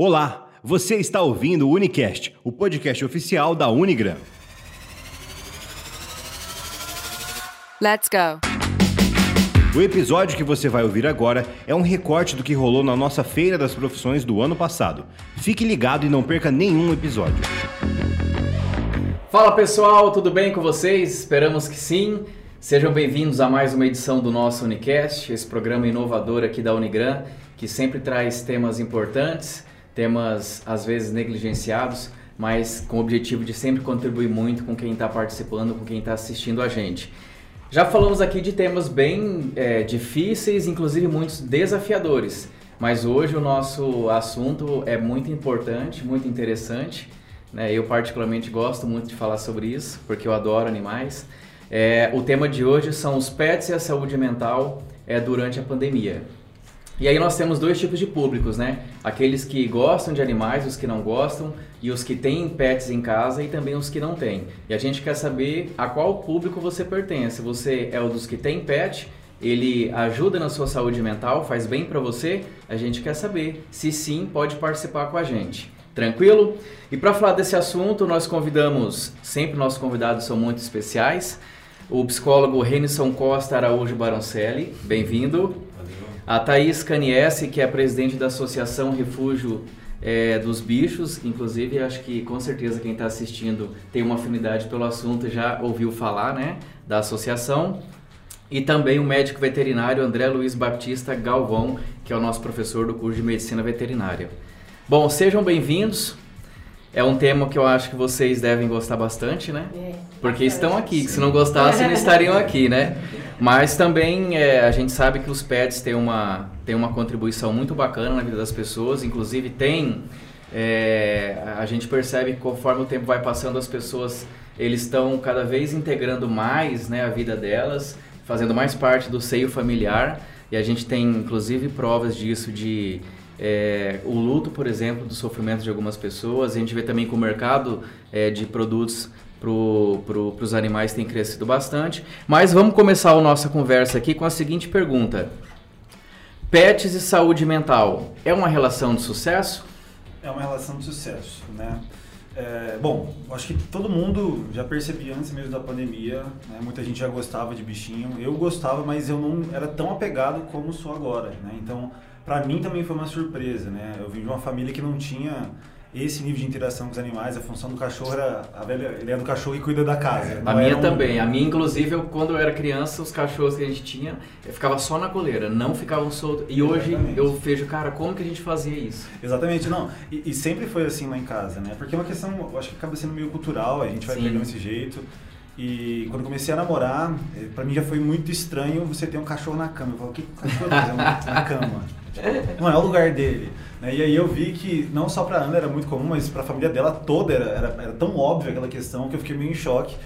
Olá, você está ouvindo o Unicast, o podcast oficial da Unigram. Let's go. O episódio que você vai ouvir agora é um recorte do que rolou na nossa Feira das Profissões do ano passado. Fique ligado e não perca nenhum episódio. Fala pessoal, tudo bem com vocês? Esperamos que sim. Sejam bem-vindos a mais uma edição do nosso Unicast, esse programa inovador aqui da Unigram, que sempre traz temas importantes, temas às vezes negligenciados, mas com o objetivo de sempre contribuir muito com quem está participando, com quem está assistindo a gente. Já falamos aqui de temas bem é, difíceis, inclusive muitos desafiadores, mas hoje o nosso assunto é muito importante, muito interessante. Né? Eu particularmente gosto muito de falar sobre isso, porque eu adoro animais. É, o tema de hoje são os pets e a saúde mental é, durante a pandemia. E aí nós temos dois tipos de públicos, né? Aqueles que gostam de animais, os que não gostam, e os que têm pets em casa e também os que não têm. E a gente quer saber a qual público você pertence. Você é o dos que tem pet, ele ajuda na sua saúde mental, faz bem para você? A gente quer saber. Se sim, pode participar com a gente. Tranquilo? E para falar desse assunto, nós convidamos, sempre nossos convidados são muito especiais, o psicólogo Renison Costa Araújo Baroncelli, bem-vindo. A Thaís Caniesse, que é presidente da Associação Refúgio é, dos Bichos, inclusive acho que com certeza quem está assistindo tem uma afinidade pelo assunto já ouviu falar né, da associação. E também o médico veterinário André Luiz Baptista Galvão, que é o nosso professor do curso de Medicina Veterinária. Bom, sejam bem-vindos. É um tema que eu acho que vocês devem gostar bastante, né? É, Porque estão aqui, que se não gostassem não estariam aqui, né? Mas também é, a gente sabe que os pets têm uma, têm uma contribuição muito bacana na vida das pessoas, inclusive tem. É, a gente percebe que conforme o tempo vai passando, as pessoas eles estão cada vez integrando mais né, a vida delas, fazendo mais parte do seio familiar. E a gente tem inclusive provas disso de é, o luto, por exemplo, do sofrimento de algumas pessoas. A gente vê também que o mercado é, de produtos para pro, os animais tem crescido bastante. Mas vamos começar a nossa conversa aqui com a seguinte pergunta: Pets e saúde mental é uma relação de sucesso? É uma relação de sucesso, né? É, bom, acho que todo mundo já percebia antes mesmo da pandemia, né? muita gente já gostava de bichinho. Eu gostava, mas eu não era tão apegado como sou agora, né? Então, para mim também foi uma surpresa, né? Eu vim de uma família que não tinha esse nível de interação com os animais, a função do cachorro era a velha, ele é do cachorro e cuida da casa. A minha um... também. A minha, inclusive, eu, quando eu era criança, os cachorros que a gente tinha, ficava só na coleira, não ficavam soltos. E hoje eu vejo, cara, como que a gente fazia isso? Exatamente, não. E, e, sempre foi assim lá em casa, né? Porque é uma questão, eu acho que acaba sendo meio cultural, a gente vai Sim. pegando esse jeito. E quando comecei a namorar, eh, para mim já foi muito estranho você ter um cachorro na cama. Eu falo, o que o cachorro tá na cama? Tipo, não é o lugar dele. Né? E aí eu vi que não só para Ana era muito comum, mas para a família dela toda era, era, era, tão óbvio aquela questão que eu fiquei meio em choque.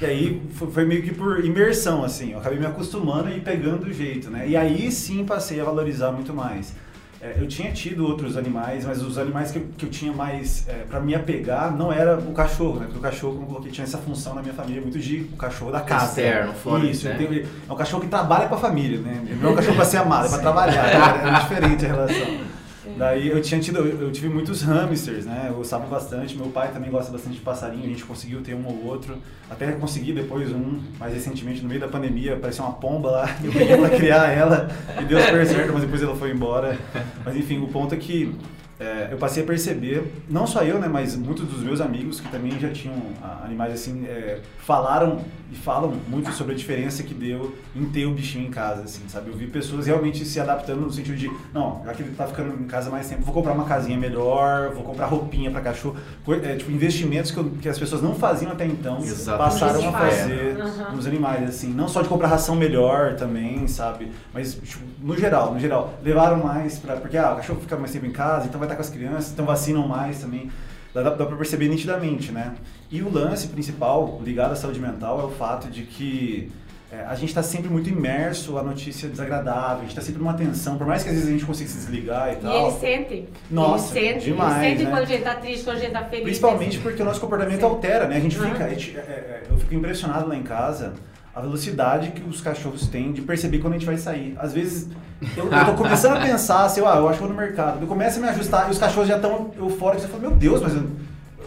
E aí foi, foi, meio que por imersão, assim. Eu acabei me acostumando e pegando o jeito, né? E aí sim passei a valorizar muito mais. É, eu tinha tido outros animais, mas os animais que eu, que eu tinha mais é, para me apegar não era o cachorro, né? Porque o cachorro, como eu coloquei, tinha essa função na minha família muito de o cachorro da casa. Externo, fora. Isso, né? é um cachorro que trabalha para a família, né? Não é um cachorro para ser amado, é para trabalhar. Né? Era diferente a relação. Daí eu tinha tido, eu tive muitos hamsters, né? Eu gostava bastante. Meu pai também gosta bastante de passarinho. A gente conseguiu ter um ou outro. Até consegui depois um, mais recentemente, no meio da pandemia, apareceu uma pomba lá. Eu peguei pra criar ela e deu super certo, mas depois ela foi embora. Mas enfim, o ponto é que é, eu passei a perceber, não só eu, né, mas muitos dos meus amigos que também já tinham ah, animais assim, é, falaram e falam muito sobre a diferença que deu em ter o bichinho em casa, assim, sabe? Eu vi pessoas realmente se adaptando no sentido de, não, já que ele tá ficando em casa mais tempo, vou comprar uma casinha melhor, vou comprar roupinha para cachorro, é, tipo, investimentos que, eu, que, as pessoas não faziam até então, Exatamente. passaram a fazer uhum. nos animais, assim, não só de comprar ração melhor também, sabe? Mas, tipo, no geral, no geral, levaram mais para porque, ah, o cachorro fica mais tempo em casa, então vai estar com as crianças, então vacinam mais também. Dá, dá para perceber nitidamente, né? E o lance principal ligado à saúde mental é o fato de que é, a gente está sempre muito imerso à notícia desagradável, a gente está sempre numa tensão, por mais que às vezes a gente consiga se desligar e tal. E eles sentem. Nossa, eles sentem, demais, eles sentem né? quando a gente está triste, quando a gente está feliz. Principalmente porque o nosso comportamento Sim. altera, né? A gente fica, a gente, é, é, eu fico impressionado lá em casa a velocidade que os cachorros têm de perceber quando a gente vai sair. Às vezes, eu, eu tô começando a pensar assim, ah, eu acho que vou no mercado. Eu começo a me ajustar e os cachorros já estão eufóricos. Eu falo, meu Deus, mas eu,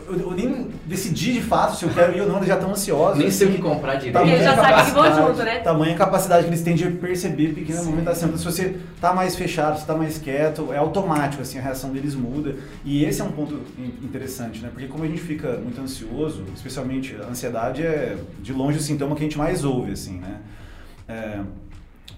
eu, eu nem decidi de fato se eu quero ir ou não, eles já estão ansiosos. Nem sei o assim. que comprar direito. Tamanha Eles já sabem que vão capacidade- junto, né? Tamanha capacidade que eles têm de perceber pequena movimentação. Então, se você tá mais fechado, se tá mais quieto, é automático, assim, a reação deles muda. E esse é um ponto in- interessante, né? Porque como a gente fica muito ansioso, especialmente a ansiedade é de longe o sintoma que a gente mais ouve, assim, né? É,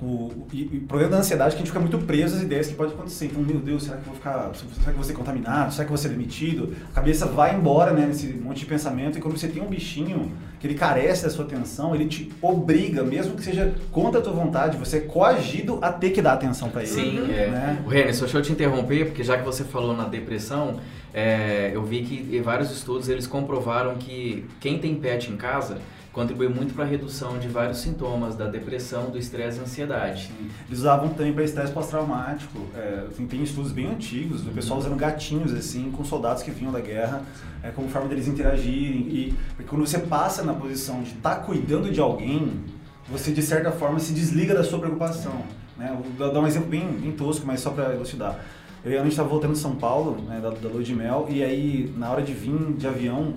o, e, e o problema da ansiedade é que a gente fica muito preso às ideias que pode acontecer. Então, meu Deus, será que eu vou ficar. Será que eu vou ser contaminado? Será que eu vou ser demitido? A cabeça vai embora, né, nesse monte de pensamento. E quando você tem um bichinho que ele carece da sua atenção, ele te obriga, mesmo que seja contra a tua vontade, você é coagido a ter que dar atenção para ele. Sim, é. Né? O Renan, só deixa eu te interromper, porque já que você falou na depressão, é, eu vi que em vários estudos eles comprovaram que quem tem pet em casa contribui muito para a redução de vários sintomas da depressão, do estresse e ansiedade. Eles usavam também para estresse pós-traumático. É, tem, tem estudos bem antigos do pessoal usando gatinhos assim com soldados que vinham da guerra, é, como forma deles interagirem. E quando você passa na posição de estar cuidando de alguém, você de certa forma se desliga da sua preocupação. Né? Vou dar um exemplo bem, bem tosco, mas só para elucidar. Eu e a Ana estava voltando de São Paulo, né, da, da lua de mel, e aí na hora de vir de avião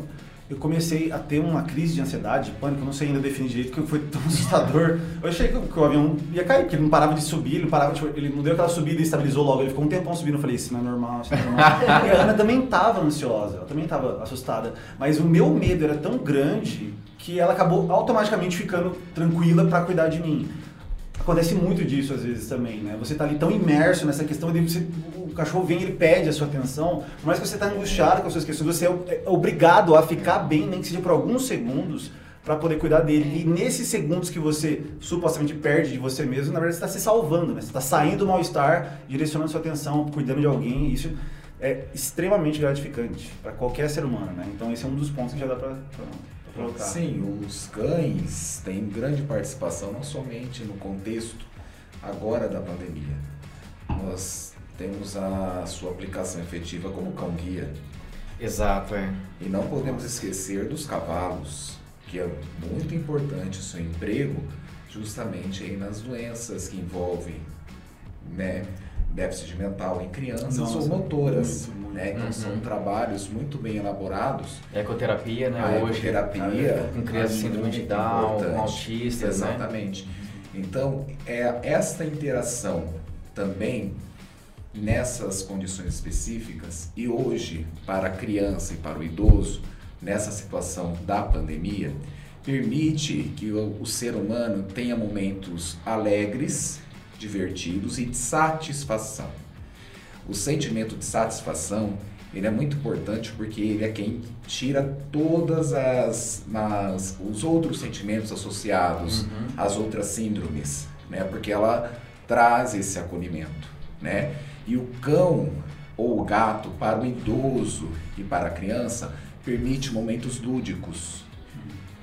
eu comecei a ter uma crise de ansiedade, de pânico, eu não sei ainda definir direito, porque foi tão assustador. Eu achei que, o- que o avião ia cair, porque ele não parava de subir, ele não parava, tipo, ele não deu aquela subida e estabilizou logo, ele ficou um tempão subindo, eu falei, isso não é normal, isso não é normal. e a Ana também estava ansiosa, ela também estava assustada, mas o meu medo era tão grande que ela acabou automaticamente ficando tranquila para cuidar de mim. Acontece muito disso às vezes também, né? Você tá ali tão imerso nessa questão, e daí você, cachorro vem, ele pede a sua atenção, por mais que você tá angustiado com as suas questões, você é é obrigado a ficar bem, nem que seja por alguns segundos, para poder cuidar dele. E nesses segundos que você supostamente perde de você mesmo, na verdade você está se salvando, né? Você está saindo do mal-estar, direcionando sua atenção, cuidando de alguém, isso é extremamente gratificante para qualquer ser humano, né? Então esse é um dos pontos que já dá para colocar. Sim, os cães têm grande participação não somente no contexto agora da pandemia. Nós temos a sua aplicação efetiva como cão guia Exato, é. e não podemos esquecer dos cavalos, que é muito importante o seu emprego justamente aí nas doenças que envolvem, né, déficit mental em crianças Nossa, ou motoras, muito, muito. né, então Uhum. são trabalhos muito bem elaborados Ecoterapia, né? a hoje. ecoterapia Com crianças é síndrome de Down, com importante. autistas, né? Exatamente. Então, é esta interação também nessas condições específicas e hoje para a criança e para o idoso nessa situação da pandemia permite que o, o ser humano tenha momentos alegres, divertidos e de satisfação. O sentimento de satisfação ele é muito importante porque ele é quem tira todas as, as os outros sentimentos associados Uhum. às outras síndromes, né? Porque ela traz esse acolhimento, né? E o cão ou o gato para o idoso e para a criança permite momentos lúdicos.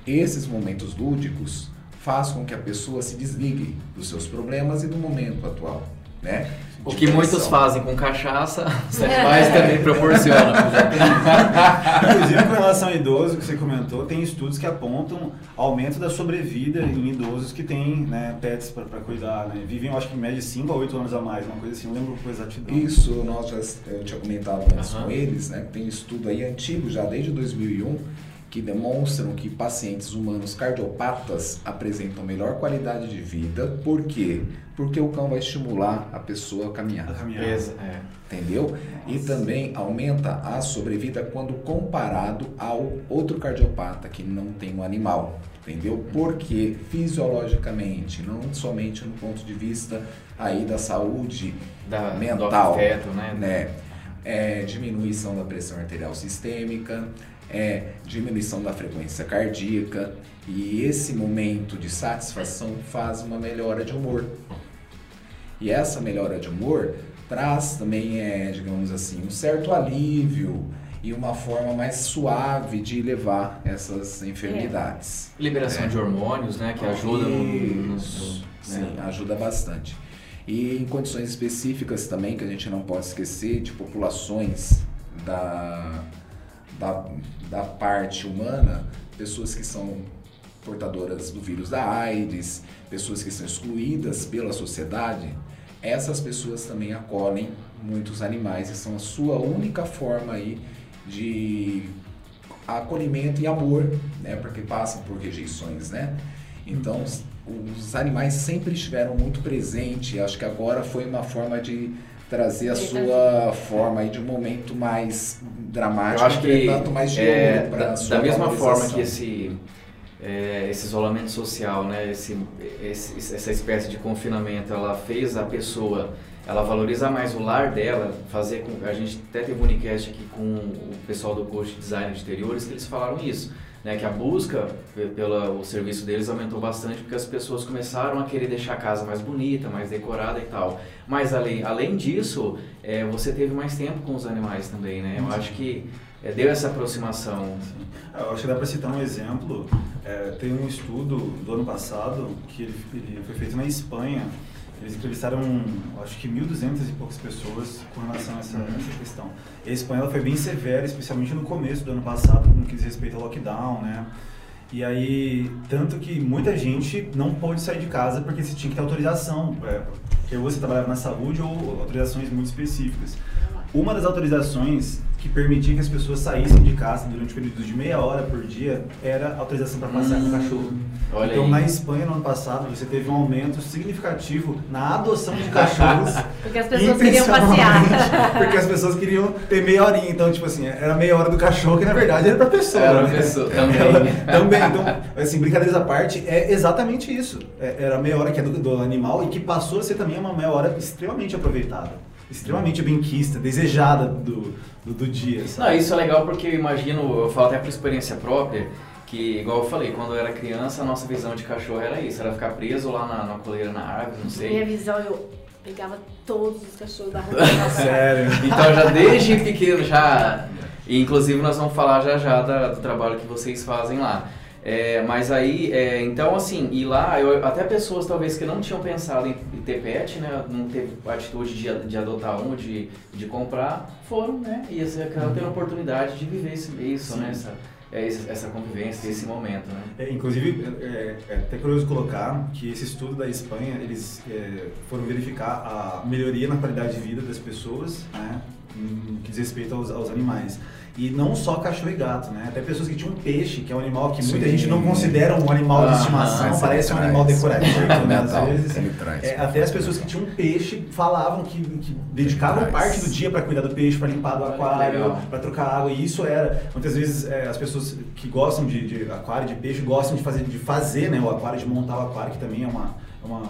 Esses momentos lúdicos faz com que a pessoa se desligue dos seus problemas e do momento atual, né? O que muitos fazem com cachaça, os animais também proporcionam. Inclusive, com relação ao idoso que você comentou, tem estudos que apontam aumento da sobrevida em idosos que têm né, pets para cuidar. Né? Vivem, eu acho que em média 5 a 8 anos a mais, uma coisa assim, não lembro com exatidão. Isso nós já eu tinha comentado antes com eles, né? Tem estudo aí antigo já desde 2001 que demonstram que pacientes humanos cardiopatas apresentam melhor qualidade de vida. Por quê? Porque o cão vai estimular a pessoa a A caminhar, caminhada. Exa- é. entendeu? E também aumenta a sobrevida quando comparado ao outro cardiopata que não tem um animal. Entendeu? Porque fisiologicamente, não somente no ponto de vista aí da saúde Da, do mental, afeto, né? né? É, diminuição da pressão arterial sistêmica, é, diminuição da frequência cardíaca e esse momento de satisfação faz uma melhora de humor. E essa melhora de humor traz também, é, digamos assim, um certo alívio e uma forma mais suave de levar essas enfermidades. Liberação É. de hormônios, né? Que ajuda no, no- Isso, no- sim, né? ajuda bastante. E em condições específicas também, que a gente não pode esquecer, de populações da, da, da parte humana, pessoas que são portadoras do vírus da AIDS, pessoas que são excluídas pela sociedade, essas pessoas também acolhem muitos animais e são a sua única forma aí de acolhimento e amor, né? Porque passam por rejeições, né? Então, os, animais sempre estiveram muito presentes. Acho que agora foi uma forma de trazer a sua forma aí de um momento mais dramático, Eu acho que tanto mais de é, da, sua da mesma forma que esse é, esse isolamento social, né, esse, esse- essa espécie de confinamento, ela fez a pessoa, ela valorizar mais o lar dela, fazer com a gente até teve um unicast aqui com o pessoal do curso de design de interiores que eles falaram isso, né, que a busca pe- pelo serviço deles aumentou bastante porque as pessoas começaram a querer deixar a casa mais bonita, mais decorada e tal. Mas além, além disso, é, você teve mais tempo com os animais também, né? Eu acho que é, deu essa aproximação. Eu acho que dá para citar um exemplo. É, tem um estudo do ano passado que ele, ele foi feito na Espanha. Eles entrevistaram, acho que 1.200 e poucas pessoas com relação a essa, essa questão. E a Espanha foi bem severa, especialmente no começo do ano passado, no que diz respeito ao lockdown, né? E aí, tanto que muita gente não pôde sair de casa porque você tinha que ter autorização, é, porque você trabalhava na saúde ou autorizações muito específicas. Uma das autorizações que permitia que as pessoas saíssem de casa durante um período de meia hora por dia era autorização para passear com o cachorro. Olha então, aí. na Espanha, no ano passado, você teve um aumento significativo na adoção de cachorros. Porque as pessoas queriam passear. Porque as pessoas queriam ter meia horinha. Então, tipo assim, era meia hora do cachorro, que na verdade era pra pessoa. Era né? pessoa, também. Ela- também. Então, assim, brincadeiras à parte, é exatamente isso. É- era a meia hora que é do, do animal e que passou a ser também uma meia hora extremamente aproveitada. Extremamente benquista, desejada do, do, do dia, sabe? Não, isso é legal porque eu imagino, eu falo até por experiência própria, que igual eu falei, quando eu era criança, a nossa visão de cachorro era isso, era ficar preso lá na, na coleira na árvore, não Minha sei. visão, eu pegava todos os cachorros da rua. Sério. Então já desde pequeno já. E inclusive nós vamos falar já já da- do trabalho que vocês fazem lá. É, mas aí, é, então assim, e lá, eu, até pessoas talvez que não tinham pensado em, em ter pet, né, não teve atitude de, de adotar um, de, de comprar, foram, né, e assim, acabaram tendo a oportunidade de viver esse, isso, né, essa, é, essa convivência, esse momento, né. É, inclusive, é, é até curioso colocar que esse estudo da Espanha, eles é, foram verificar a melhoria na qualidade de vida das pessoas, né, no que diz respeito aos, aos animais. E não só cachorro e gato, né? Até pessoas que tinham peixe, que é um animal que muita Sim. gente não considera um animal de Ah, estimação, mas parece um animal decorativo, né? Às vezes. traz É, até as pessoas que tinham peixe falavam que, que dedicavam parte do dia para cuidar do peixe, para limpar do aquário, para trocar água. E isso era, muitas vezes, é, as pessoas que gostam de, de aquário, de peixe, gostam de fazer, de fazer né, o aquário, de montar o aquário, que também é uma, é uma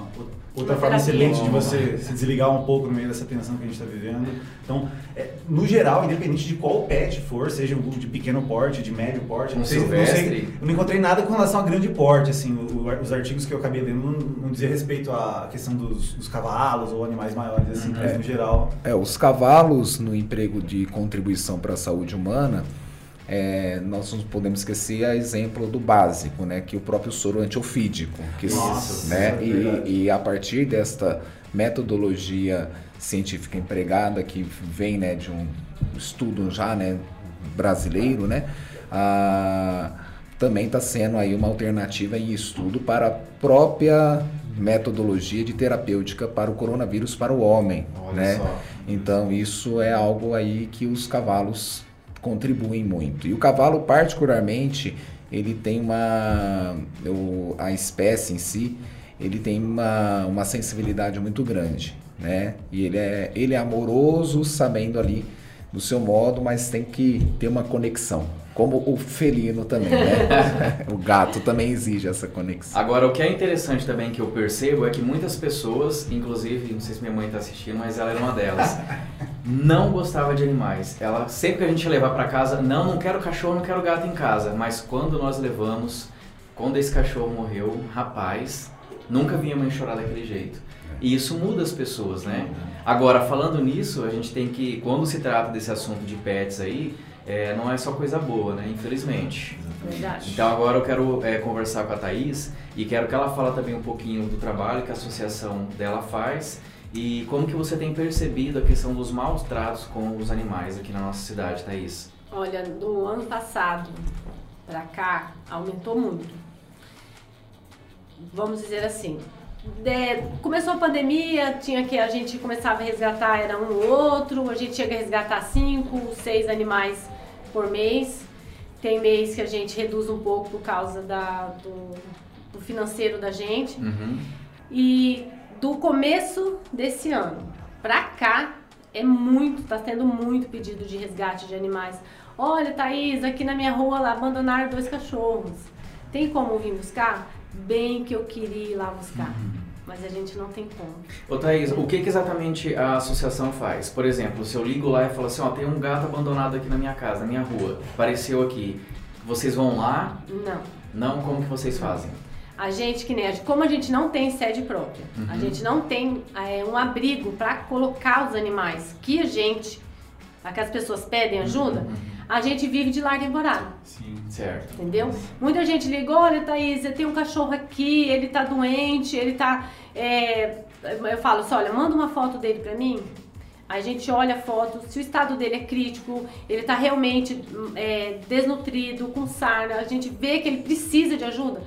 outra forma excelente de você se desligar um pouco no meio dessa tensão que a gente está vivendo. Então, é, no geral, independente de qual pet for, seja um de pequeno porte, de médio porte, Um não sei, não sei, eu não encontrei nada com relação a grande porte, assim, o- o- os artigos que eu acabei lendo não, não dizia respeito à questão dos, dos cavalos ou animais maiores, assim, mas no geral... É, os cavalos no emprego de contribuição para a saúde humana, é, nós não podemos esquecer a exemplo do básico, né, que é o próprio soro antiofídico, que Nossa, né, é e, e a partir desta metodologia científica empregada que vem, né, de um estudo já, né, brasileiro, né, a- também está sendo aí uma alternativa em estudo para a própria metodologia de terapêutica para o coronavírus para o homem, Olha né? só. Então isso é algo aí que os cavalos contribuem muito. E o cavalo particularmente, ele tem uma o- a espécie em si, ele tem uma, uma sensibilidade muito grande, né? E ele é ele é amoroso, sabendo ali do seu modo, mas tem que ter uma conexão. Como o felino também, né? o gato também exige essa conexão. Agora, o que é interessante também que eu percebo é que muitas pessoas, inclusive, não sei se minha mãe está assistindo, mas ela era uma delas, não gostava de animais. Ela, sempre que a gente ia levar para casa, não, não quero cachorro, não quero gato em casa. Mas quando nós levamos, quando esse cachorro morreu, rapaz, nunca vi a mãe chorar daquele jeito. E isso muda as pessoas, né? Agora, falando nisso, a gente tem que, quando se trata desse assunto de pets aí, é, não é só coisa boa, né? Infelizmente. Verdade. Então agora eu quero é, conversar com a Thaís e quero que ela fale também um pouquinho do trabalho que a associação dela faz e como que você tem percebido a questão dos maus tratos com os animais aqui na nossa cidade, Thaís. Olha, do ano passado pra cá, aumentou muito. vamos dizer assim, de- começou a pandemia, tinha que a gente começava a resgatar, era um ou outro, a gente chega a resgatar cinco, seis animais por mês. Tem mês que a gente reduz um pouco por causa da, do, do financeiro da gente. Uhum. E do começo desse ano pra cá, é muito, tá tendo muito pedido de resgate de animais. Olha, Thaís, aqui na minha rua lá abandonaram dois cachorros. Tem como vir buscar? Bem que eu queria ir lá buscar. Mas a gente não tem como. Ô Thaís, o que, que exatamente a associação faz? Por exemplo, se eu ligo lá e falo assim, ó, tem um gato abandonado aqui na minha casa, na minha rua, apareceu aqui. Vocês vão lá? Não. Não, como que vocês fazem? A gente, que nem como a gente não tem sede própria, a gente não tem é, um abrigo para colocar os animais que a gente, que as pessoas pedem ajuda, a gente vive de lar temporário. Sim. Certo. Entendeu? Muita gente liga, olha Thaís, eu tenho um cachorro aqui, ele tá doente, ele tá. é, Eu falo assim, olha, manda uma foto dele pra mim. A gente olha a foto, se o estado dele é crítico, ele tá realmente é, desnutrido, com sarna, a gente vê que ele precisa de ajuda.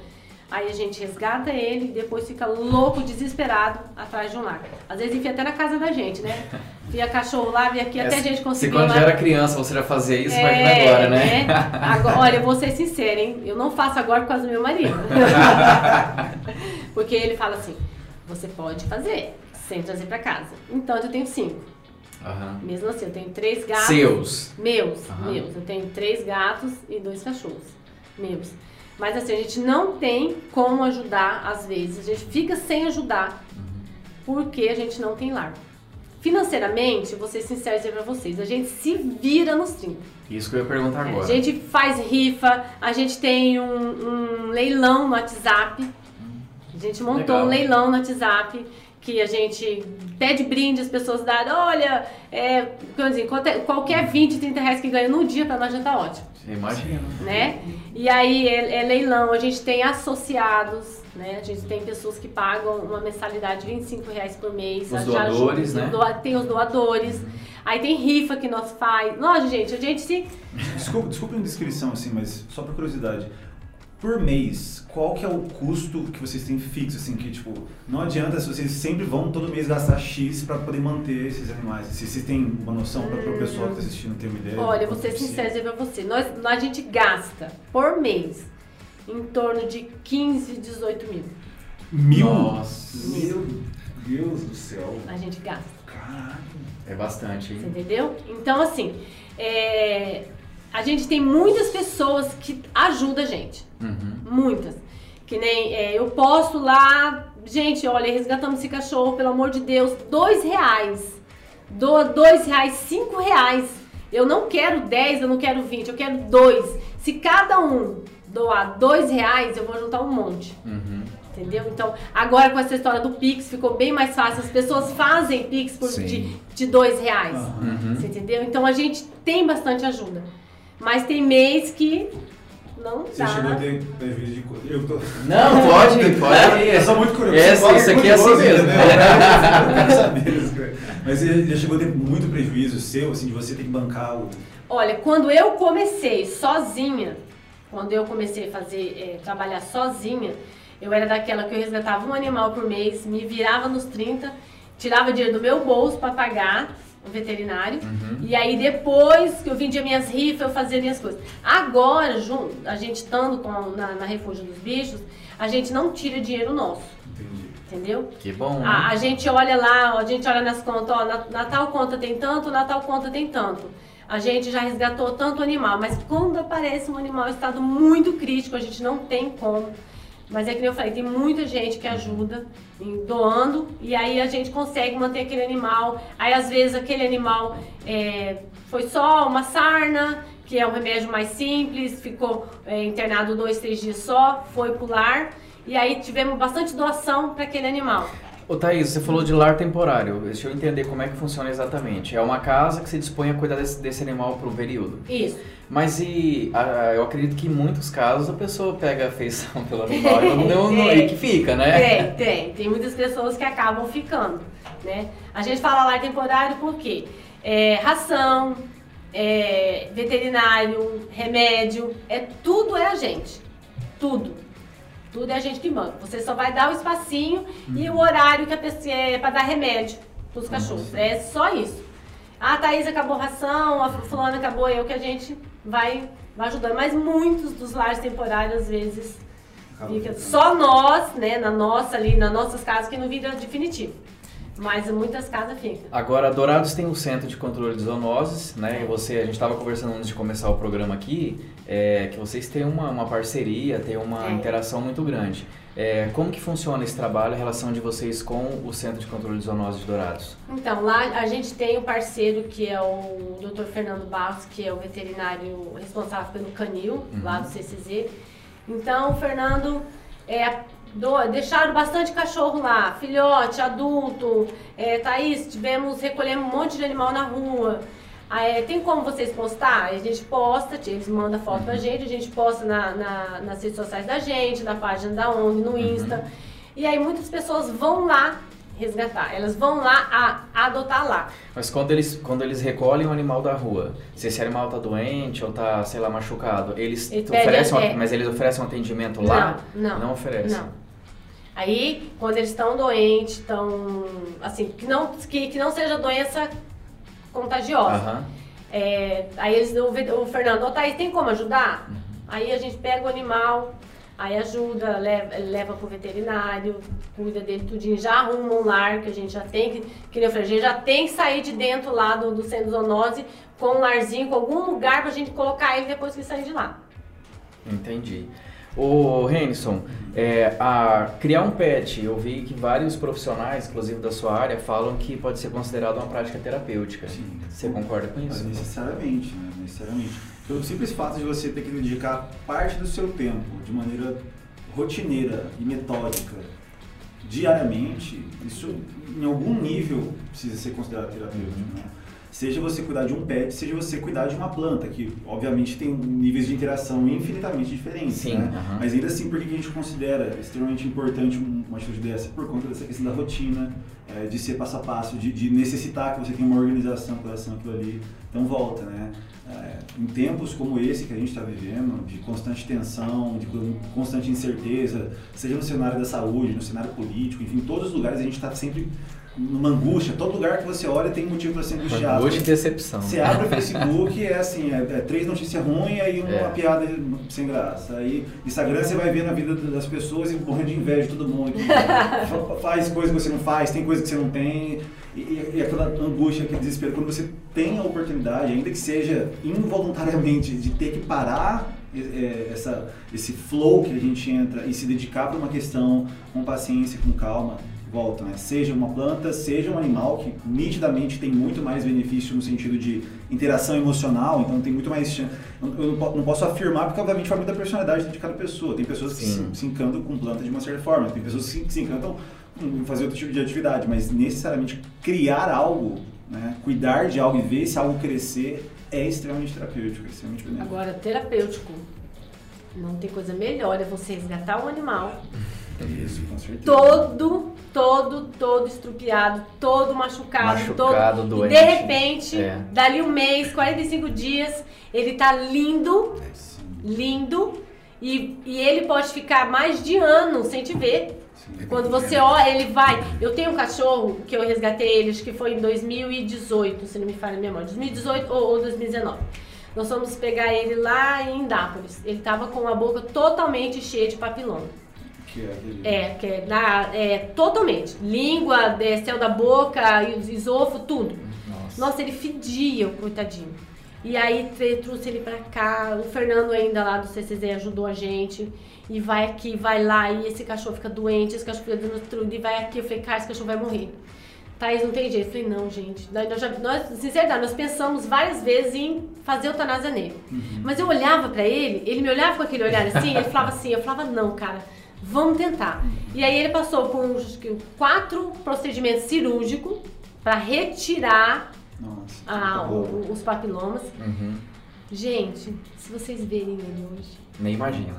Aí a gente resgata ele e depois fica louco, desesperado atrás de um lar. Às vezes enfia até na casa da gente, né? Via cachorro lá, via aqui, até a gente Se conseguiu. quando lá- já era criança você já fazia isso, vai é, agora, né? Agora, olha, eu vou ser sincera, hein? Eu não faço agora por causa do meu marido. Porque ele fala assim: você pode fazer, sem trazer pra casa. Então eu tenho cinco. Aham. Mesmo assim, eu tenho três gatos. Seus. Meus, Aham. meus. Eu tenho três gatos e dois cachorros. Meus. Mas assim, a gente não tem como ajudar, às vezes. A gente fica sem ajudar porque a gente não tem lar. Financeiramente, vou ser sincero dizer pra vocês, a gente se vira nos 30. Isso que eu ia perguntar É, agora. A gente faz rifa, a gente tem um, um leilão no WhatsApp. A gente montou Legal. um leilão no WhatsApp que a gente pede brinde as pessoas darem. Olha, é, dizer, qualquer- qualquer 20, 30 reais que ganha no dia pra nós já tá ótimo imagina. né? E aí é, é leilão, a gente tem associados, né? A gente tem pessoas que pagam uma mensalidade de 25 reais por mês. Os já doadores, ajuda- né? doa- Tem os doadores. Aí tem rifa que nós faz. Nossa, gente, a gente se. Desculpa, desculpa a indiscrição, assim, mas só por curiosidade. Por mês, qual que é o custo que vocês têm fixo, assim, que, tipo, não adianta se vocês sempre vão todo mês gastar X pra poder manter esses animais. Se vocês têm uma noção para o pessoal que tá assistindo ter uma ideia. Olha, vou ser dizer pra você. Nós, a gente gasta por mês em torno de 15, 18 mil. Mil? Nossa. Meu Deus do céu. A gente gasta. Caraca. É bastante, Você hein? entendeu? Então, assim, é, a gente tem muitas pessoas que ajudam a gente. Uhum. Muitas. Que nem é, eu posto lá, gente, olha, resgatamos esse cachorro, pelo amor de Deus, dois reais. Doa dois reais, cinco reais. Eu não quero dez, eu não quero vinte, eu quero dois. Se cada um doar dois reais, eu vou juntar um monte. Uhum. Entendeu? Então, agora com essa história do Pix, ficou bem mais fácil. As pessoas fazem Pix por, Sim. de, de dois reais. Uhum. Você entendeu? Então a gente tem bastante ajuda. Mas tem mês que não Você dá. chegou a ter prejuízo de... Eu tô... Não, pode, pode. Eu sou muito curioso. Você isso aqui é assim curioso, mesmo. entendeu? Eu quero saber isso, cara. Mas você já chegou a ter muito prejuízo seu, assim, de você ter que bancar o... Olha, quando eu comecei sozinha, quando eu comecei a fazer, eh, trabalhar sozinha, eu era daquela que eu resgatava um animal por mês, me virava nos 30, tirava dinheiro do meu bolso para pagar veterinário. E aí depois que eu vendia minhas rifas, eu fazia minhas coisas. Agora, jun- a gente estando com, na, na Refúgio dos Bichos, a gente não tira dinheiro nosso, Entendi. entendeu? Que bom, A, a gente olha lá, a gente olha nas contas, ó, na, na tal conta tem tanto, na tal conta tem tanto. A gente já resgatou tanto animal, mas quando aparece um animal em estado muito crítico, a gente não tem como. Mas é que eu falei, tem muita gente que ajuda doando e aí a gente consegue manter aquele animal. Aí às vezes aquele animal é, foi só uma sarna, que é um remédio mais simples, ficou é, internado dois, três dias só, foi pro lar. E aí tivemos bastante doação para aquele animal. Ô Thaís, você falou de lar temporário. Deixa eu entender como é que funciona exatamente. É uma casa que se dispõe a cuidar desse, desse animal por um período. Isso. Mas e ah, eu acredito que em muitos casos a pessoa pega afeição pelo animal e, não, não- e que fica, né? Tem, tem. Tem muitas pessoas que acabam ficando, né? A gente fala lar temporário porque é, ração, é, veterinário, remédio, é tudo é a gente. Tudo. Tudo é a gente que manda. Você só vai dar o espacinho e o horário que a pessoa é para dar remédio pros cachorros. É só isso. A Thaís acabou a ração, a fulana acabou, é o que a gente vai, vai ajudando. Mas muitos dos lares temporários, às vezes, fica só nós, né, na nossa ali, nas nossas casas, que não vira definitivo. Mas muitas casas ficam. Agora, Dourados tem um centro de controle de zoonoses, né? E você, a gente estava conversando antes de começar o programa aqui, é, que vocês têm uma, uma parceria, têm uma É. interação muito grande. É, como que funciona esse trabalho, a relação de vocês com o Centro de Controle de Zoonoses de Dourados? Então, lá a gente tem um parceiro que é o Dr. Fernando Barros, que é o veterinário responsável pelo canil, lá do CCZ. Então, o Fernando é, do- deixaram bastante cachorro lá, filhote, adulto. É, Thaís, tivemos, recolhemos um monte de animal na rua. Ah, é, tem como vocês postar? A gente posta, eles mandam foto pra gente, a gente posta na, na- nas redes sociais da gente, na página da ONG, no Insta. E aí muitas pessoas vão lá resgatar, elas vão lá a, adotar lá. Mas quando eles, quando eles recolhem um animal da rua, se esse animal tá doente ou tá, sei lá, machucado, eles Ele oferecem, mas eles oferecem um atendimento lá? Não, não. Não oferecem? Não. Aí, quando eles estão doentes, estão. Assim, que não, que, que não seja doença contagiosa. Aham. É, aí eles, o, o Fernando, ô Thaís, tem como ajudar? Aí a gente pega o animal, aí ajuda, leva, leva pro veterinário, cuida dele tudinho, já arruma um lar que a gente já tem, que, que nem eu falei, a gente já tem que sair de dentro lá do, do centro zoonose com um larzinho, com algum lugar pra gente colocar ele depois que sair de lá. Entendi. Ô, Renison, é, a criar um pet, eu vi que vários profissionais, inclusive da sua área, falam que pode ser considerado uma prática terapêutica. Sim. Você concorda com Mas isso? necessariamente, né? Necessariamente. Pelo simples fato de você ter que dedicar parte do seu tempo de maneira rotineira e metódica, diariamente, isso em algum nível precisa ser considerado terapêutico, né? Seja você cuidar de um pet, seja você cuidar de uma planta, que obviamente tem níveis de interação infinitamente diferentes, Sim, né? Mas ainda assim, por que a gente considera extremamente importante um- uma atitude dessa? Por conta dessa questão da rotina, é, de ser passo a passo, de, de necessitar que você tenha uma organização com relação àquilo ali. Então volta, né? É, em tempos como esse que a gente está vivendo, de constante tensão, de con- constante incerteza, seja no cenário da saúde, no cenário político, enfim, em todos os lugares a gente está sempre numa angústia. Todo lugar que você olha tem motivo para ser angustiado. Hoje decepção. Você abre o Facebook é assim, é, é três notícias ruins aí uma É. piada sem graça. Aí Instagram você vai ver na vida das pessoas e morrendo de inveja de todo mundo. faz coisa que você não faz, tem coisa que você não tem. E, aquela angústia, aquele desespero. Quando você tem a oportunidade, ainda que seja involuntariamente, de ter que parar é, essa, esse flow que a gente entra e se dedicar para uma questão com paciência, com calma, volta, né? Seja uma planta, seja um animal que nitidamente tem muito mais benefício no sentido de interação emocional, então tem muito mais chance. Eu não po- não posso afirmar porque obviamente vai muito da personalidade de cada pessoa. Tem pessoas que se, se encantam com planta de uma certa forma, tem pessoas que se, que se encantam fazer outro tipo de atividade, mas necessariamente criar algo, né? cuidar de algo e ver esse algo crescer é extremamente terapêutico, é extremamente benéfico. Agora, terapêutico. Não tem coisa melhor é você resgatar um animal Isso, com certeza. todo, todo, todo estrupiado, todo machucado, Machucado, todo. doente. E de repente, É. dali um mês, 45 dias, ele tá lindo, É, lindo, e, e ele pode ficar mais de ano sem te ver. Sim. Quando você olha, ele vai. Eu tenho um cachorro que eu resgatei ele, acho que foi em 2018, se não me falha a memória. 2018 ou, ou 2019. Nós fomos pegar ele lá em Indápolis. Ele tava com a boca totalmente cheia de papiloma. Que é. É, que é, na, é totalmente. Língua, é, céu da boca, esôfago, tudo. Nossa. Nossa, ele fedia, o coitadinho. E aí trouxe ele pra cá, o Fernando ainda lá do CCZ ajudou a gente. E vai aqui, vai lá, e esse cachorro fica doente, esse cachorro fica desnutrido, e vai aqui. Eu falei, cara, esse cachorro vai morrer. Thaís, não tem jeito. Eu falei, não, gente. Nós, já, nós, sinceridade, nós pensamos várias vezes em fazer eutanásia nele. Mas eu olhava pra ele, ele me olhava com aquele olhar assim, ele falava assim, eu falava, não, cara, vamos tentar. E aí ele passou por que, quatro procedimentos cirúrgicos pra retirar Nossa. ah, tá o- os papilomas. Uhum. Gente, se vocês verem ele hoje. Nem imagina.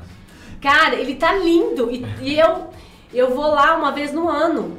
Cara, ele tá lindo. E, e eu, eu vou lá uma vez no ano.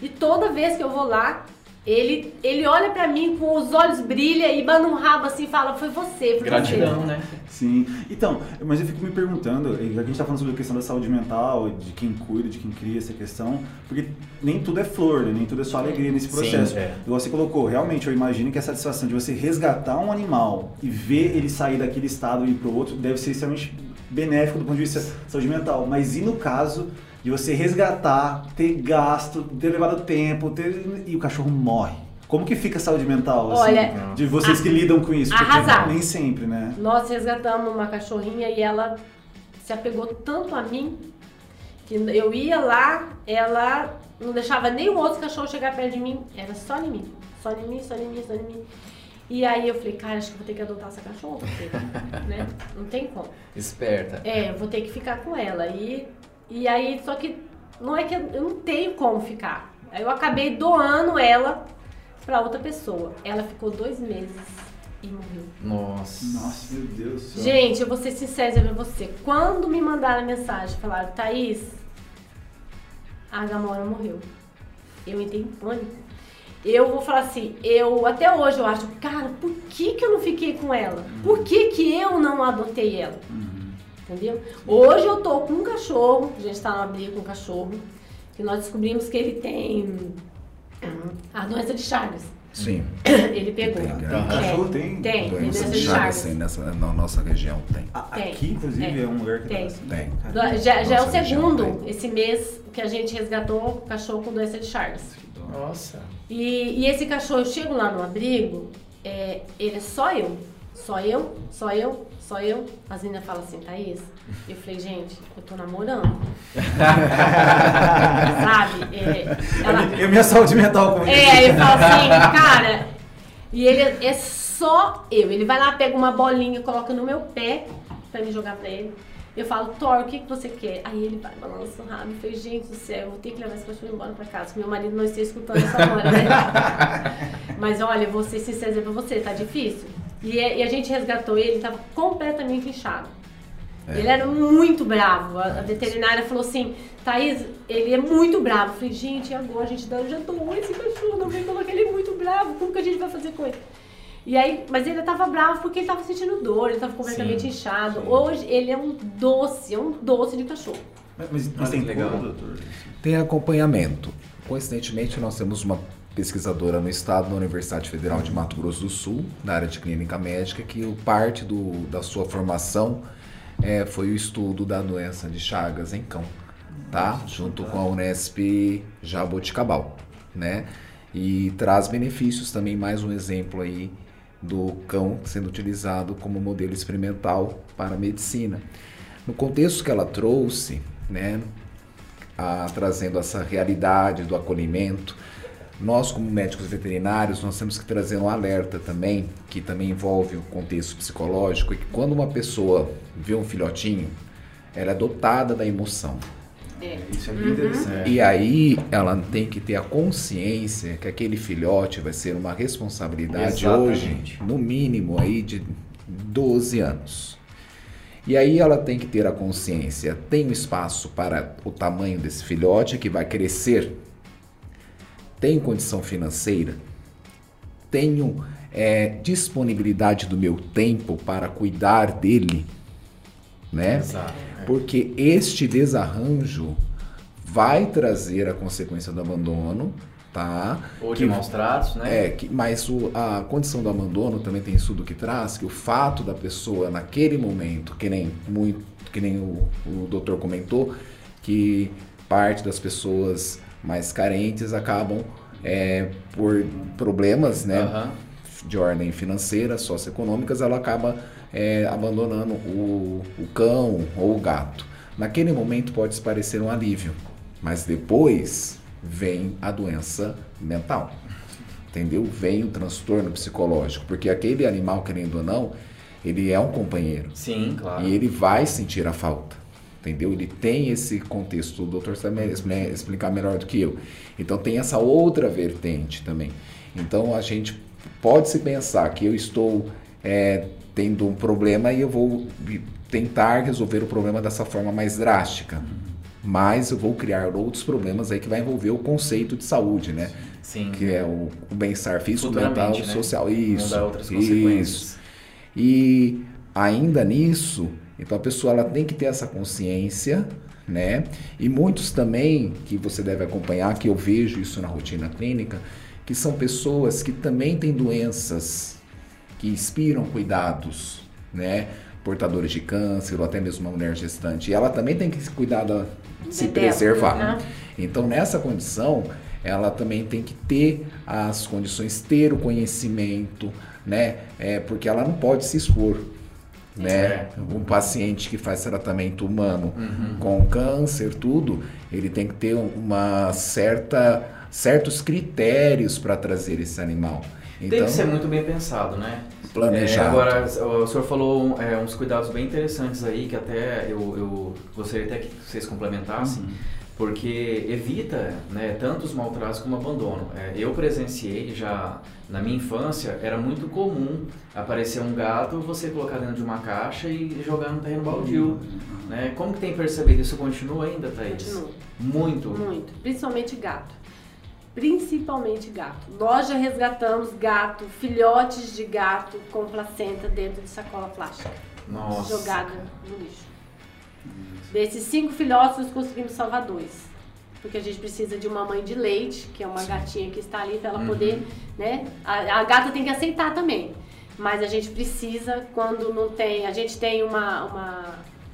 E toda vez que eu vou lá, Ele, ele olha pra mim com os olhos brilha e manda um rabo assim e fala, foi você, foi Gratidão, você. né? Sim. Então, mas eu fico me perguntando, já que a gente tá falando sobre a questão da saúde mental, de quem cuida, de quem cria essa questão, porque nem tudo é flor, né? nem tudo é só alegria nesse processo. Sim, é. Você colocou, realmente eu imagino que a satisfação de você resgatar um animal e ver ele sair daquele estado e ir pro outro deve ser extremamente benéfico do ponto de vista da saúde mental. Mas e no caso de você resgatar, ter gasto, ter levado tempo, ter... e o cachorro morre? Como que fica a saúde mental, assim, Olha, de vocês que lidam com isso? Porque arrasar. nem sempre, né? Nós resgatamos uma cachorrinha e ela se apegou tanto a mim que eu ia lá, ela não deixava nem o outro cachorro chegar perto de mim, era só em mim, só em mim, só em mim, só em mim. E aí eu falei, cara, acho que vou ter que adotar essa cachorra, porque, né? Não tem como. Esperta. É, eu vou ter que ficar com ela. E, e aí, só que não é que eu, eu não tenho como ficar. Aí eu acabei doando ela pra outra pessoa. Ela ficou dois meses e morreu. Nossa. Nossa, meu Deus do céu. Gente, eu vou ser sincera pra você. Quando me mandaram a mensagem, falaram, Thaís, a Gamora morreu. Eu entrei em pânico. Eu vou falar assim, eu até hoje eu acho, cara, por que, que eu não fiquei com ela? Por que, que eu não adotei ela? Entendeu? Hoje eu tô com um cachorro, a gente tá numa briga com um cachorro, que nós descobrimos que ele tem a doença de Chagas. Sim. Ele pegou. Tem, Ah, cachorro tem? Tem, tem Doença doença de Chagas, Chagas. sim, nessa, na nossa região tem. Tem. Aqui, inclusive, é, um lugar que Tem. assim. Tem. Caramba. Já, já é o segundo tem. esse mês que a gente resgatou o cachorro com doença de Chagas. Nossa. E, e esse cachorro, eu chego lá no abrigo, é, ele é só eu. Só eu, só eu, só eu. As meninas falam assim, Thaís. Eu falei, gente, eu tô namorando. Sabe? É, ela, E a minha saúde mental com é, eu falo assim, cara, e ele é, só eu. Ele vai lá, pega uma bolinha, coloca no meu pé pra me jogar pra ele. Eu falo, Thor, o que, que você quer? Aí ele vai, balança o rabo. Eu falei, gente do céu, eu vou ter que levar esse cachorro embora pra casa. Meu marido não esteja escutando essa hora, né? Mas olha, eu vou ser sincera pra você, tá difícil. E, é- e a gente resgatou ele, ele tava completamente inchado. Ele era muito bravo. A, a veterinária falou assim, Thaís, ele é muito bravo. Eu falei, gente, e agora a gente dá- já doou esse cachorro, não vem colocar ele é muito bravo, como que a gente vai fazer com ele? E aí, mas ele tava bravo porque ele tava sentindo dor, ele tava completamente Sim, inchado. sim. Hoje ele é um doce, é um doce de cachorro. Mas, mas Olha tem legal. doutor? Tem acompanhamento. Coincidentemente, nós temos uma pesquisadora no estado, na Universidade Federal de Mato Grosso do Sul, na área de clínica médica, que parte do, da sua formação eh, foi o estudo da doença de Chagas em cão, tá? Junto com a Unesp Jaboticabal, né? E traz benefícios também, mais um exemplo aí do cão sendo utilizado como modelo experimental para a medicina. No contexto que ela trouxe, né, a- trazendo essa realidade do acolhimento. Nós, como médicos veterinários, nós temos que trazer um alerta também, que também envolve o contexto psicológico, e que quando uma pessoa vê um filhotinho, ela é dotada da emoção. É. Isso é bem interessante. E aí ela tem que ter a consciência que aquele filhote vai ser uma responsabilidade hoje, Exatamente. no mínimo aí de 12 anos. E aí ela tem que ter a consciência, tem um espaço para o tamanho desse filhote que vai crescer, tem condição financeira, tenho é, disponibilidade do meu tempo para cuidar dele, né? Exato. Porque este desarranjo vai trazer a consequência do abandono, tá? Ou de Que- maus tratos, né? É, que, mas o- a condição do abandono também tem estudo que traz que o fato da pessoa naquele momento, que nem muito, que nem o, o doutor comentou, que parte das pessoas mais carentes acabam é, por problemas, né? Aham. de ordem financeira, socioeconômicas, ela acaba é, abandonando o, o cão ou o gato. Naquele momento pode parecer um alívio, mas depois vem a doença mental. Entendeu? Vem o transtorno psicológico, porque aquele animal, querendo ou não, ele é um companheiro Sim, claro. e ele vai sentir a falta. Entendeu? Ele tem esse contexto, o doutor sabe expli- explicar melhor do que eu. Então tem essa outra vertente também. Então a gente pode se pensar que eu estou é, tendo um problema e eu vou tentar resolver o problema dessa forma mais drástica. Mas eu vou criar outros problemas aí que vai envolver o conceito de saúde, né? Sim. que é o, o bem-estar físico, mental, né? social. Isso. isso. E ainda nisso, então a pessoa ela tem que ter essa consciência, né? E muitos também que você deve acompanhar, que eu vejo isso na rotina clínica, que são pessoas que também têm doenças que inspiram cuidados, né? Portadores de câncer ou até mesmo uma mulher gestante. E ela também tem que se cuidar da, se preservar. né? Então, nessa condição, ela também tem que ter as condições, ter o conhecimento, né? É, porque ela não pode se expor. Né? É. Um paciente que faz tratamento humano com câncer, tudo, ele tem que ter uma certa, certos critérios para trazer esse animal. Então, Tem que ser muito bem pensado, né? Planejado. É, agora, o senhor falou é, uns cuidados bem interessantes aí, que até eu, eu gostaria até que vocês complementassem, porque evita né, tanto os maltratos como abandono. É, eu presenciei já na minha infância, era muito comum aparecer um gato, você colocar dentro de uma caixa e jogar no terreno baldio. Né? Como que tem percebido? Isso continua ainda, Thaís? Continua. Muito. Muito. Principalmente gato. Principalmente gato. Nós já resgatamos gato, filhotes de gato com placenta dentro de sacola plástica. Nossa. Jogada no lixo. Desses cinco filhotes, nós conseguimos salvar dois. Porque a gente precisa de uma mãe de leite, que é uma gatinha que está ali para ela poder, né? A, a gata tem que aceitar também. Mas a gente precisa, quando não tem. A gente tem uma, uma,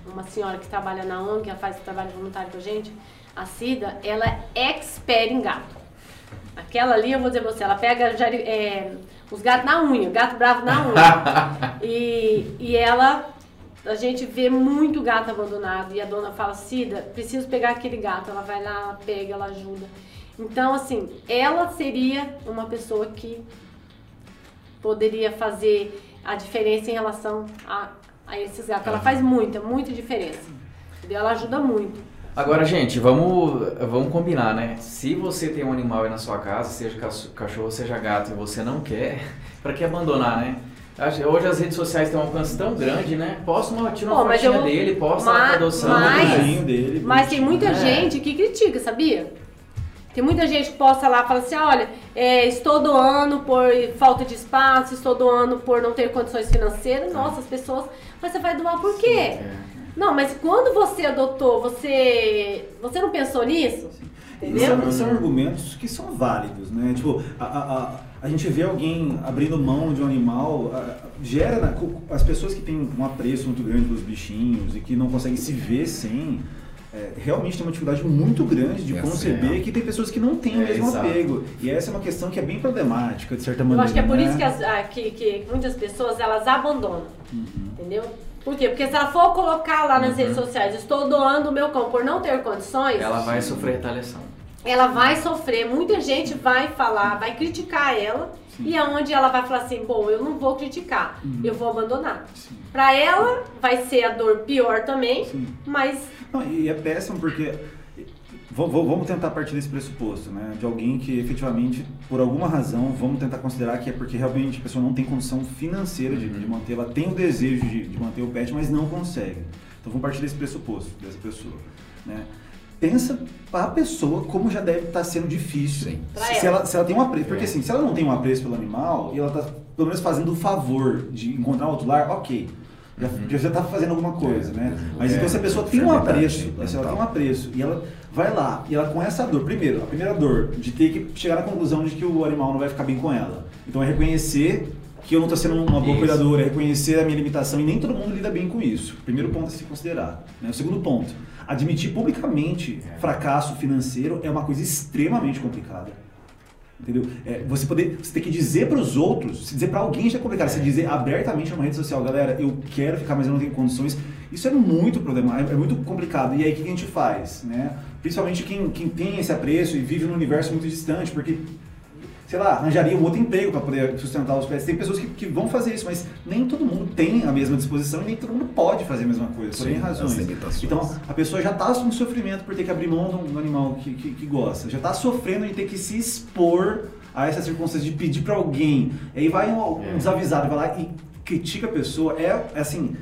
uma senhora que trabalha na ONG, ela faz trabalho voluntário com a gente, a Cida, ela é expert em gato. Aquela ali, eu vou dizer pra você, ela pega é, os gatos na unha, gato bravo na unha. e, e ela, a gente vê muito gato abandonado e a dona fala, Cida, preciso pegar aquele gato. Ela vai lá, ela pega, ela ajuda. Então, assim, ela seria uma pessoa que poderia fazer a diferença em relação a, a esses gatos. Ela faz muita, muita diferença. Entendeu? Ela ajuda muito. Agora, gente, vamos, vamos combinar, né? Se você tem um animal aí na sua casa, seja cachorro, seja gato, e você não quer, pra que abandonar, né? Hoje as redes sociais têm um alcance tão grande, né? Posta uma, tira uma Pô, fotinha eu- dele, posta mas- pra adoção. mas- né? Dele, Mas tem muita É. gente que critica, sabia? Tem muita gente que posta lá e fala assim, olha, é, estou doando por falta de espaço, estou doando por não ter condições financeiras. Nossa, as pessoas. Mas você vai doar por quê? É. Não, mas quando você adotou, você. Você não pensou nisso? São, são argumentos que são válidos, né? Tipo, a, a, a, a gente vê alguém abrindo mão de um animal, gera as pessoas que têm um apreço muito grande pelos bichinhos e que não conseguem se ver sem, é, realmente tem uma dificuldade muito grande de É, conceber sim. que tem pessoas que não têm o É, mesmo exato. apego. E essa é uma questão que é bem problemática, de certa Eu maneira. acho que é por né? isso que, as- ah, que- que muitas pessoas elas abandonam. Uhum. Entendeu? Por quê? Porque se ela for colocar lá nas redes sociais, estou doando o meu cão por não ter condições, Ela vai sofrer retaliação. Ela vai sofrer, muita gente vai falar, vai criticar ela, e aonde ela vai falar assim, bom, eu não vou criticar, eu vou abandonar. Sim. Pra ela vai ser a dor pior também, Sim. mas Não, e é péssimo porque. Vamos tentar partir desse pressuposto, né? De alguém que efetivamente, por alguma razão, vamos tentar considerar que é porque realmente a pessoa não tem condição financeira de, de manter, ela tem o desejo de, de manter o pet, mas não consegue. Então vamos partir desse pressuposto, dessa pessoa. Né? Pensa para a pessoa como já deve estar sendo difícil. Sim. Se, se ela. ela, se ela tem um apreço. Porque assim, se ela não tem um apreço pelo animal e ela está pelo menos fazendo o favor de encontrar outro lar, ok. Já, já, já tá fazendo alguma coisa, né? Mas então se a pessoa tem um apreço, se ela tem um apreço e ela vai lá e ela com essa dor, primeiro, a primeira dor de ter que chegar na conclusão de que o animal não vai ficar bem com ela. Então é reconhecer que eu não estou sendo uma boa Isso. cuidadora, é reconhecer a minha limitação e nem todo mundo lida bem com isso. Primeiro ponto a se considerar. Né? O segundo ponto, admitir publicamente fracasso financeiro é uma coisa extremamente complicada. Entendeu? É, você poder, você ter que dizer para os outros, se dizer para alguém já é complicado, você dizer abertamente numa rede social, galera, eu quero ficar, mas eu não tenho condições. Isso é muito problemático, é muito complicado. E aí o que a gente faz, né? Principalmente quem, quem tem esse apreço e vive num universo muito distante, porque sei lá, arranjaria um outro emprego para poder sustentar os pets. Tem pessoas que, que vão fazer isso, mas nem todo mundo tem a mesma disposição e nem todo mundo pode fazer a mesma coisa, por N razões. limitações. Então, a pessoa já está em sofrimento por ter que abrir mão de um animal que, que, que gosta, já está sofrendo de ter que se expor a essa circunstância de pedir para alguém. E aí vai um, um É. desavisado, vai lá e critica a pessoa. É, é assim,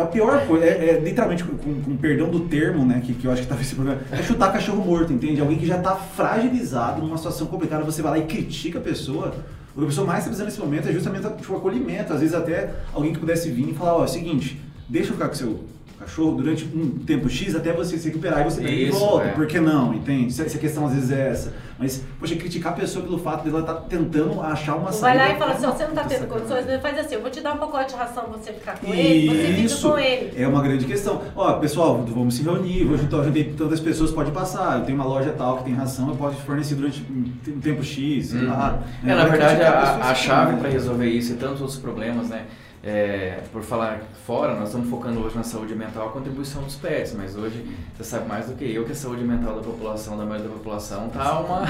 É a pior coisa, é, é literalmente, com, com, perdão do termo, né, que, que eu acho que tava esse problema, é chutar cachorro morto, entende? Alguém que já tá fragilizado numa situação complicada, você vai lá e critica a pessoa. O que a pessoa mais está precisando nesse momento é justamente tipo, acolhimento. Às vezes até alguém que pudesse vir e falar, ó, é o seguinte, deixa eu ficar com seu cachorro durante um tempo X até você se recuperar e você pega de Isso, volta. é. Por que não? Entende? Se se a questão às vezes é essa. Mas, poxa, criticar a pessoa pelo fato dela estar tentando achar uma Vai saída. lá e fala assim, ó, você não tá tendo condições, faz assim, eu vou te dar um pacote de ração pra você ficar com ele, você fica Isso com ele. é uma grande questão. Ó, pessoal, vamos se reunir, hoje eu juntei tantas pessoas, pode passar. Eu tenho uma loja tal que tem ração, eu posso fornecer durante um tempo X, sei lá. É, na Vai verdade, a, a chave para resolver isso e tantos outros problemas, né? É, por falar fora, nós estamos focando hoje na saúde mental, a contribuição dos pets, mas hoje você sabe mais do que eu que a saúde mental da população, da maioria da população, tá uma,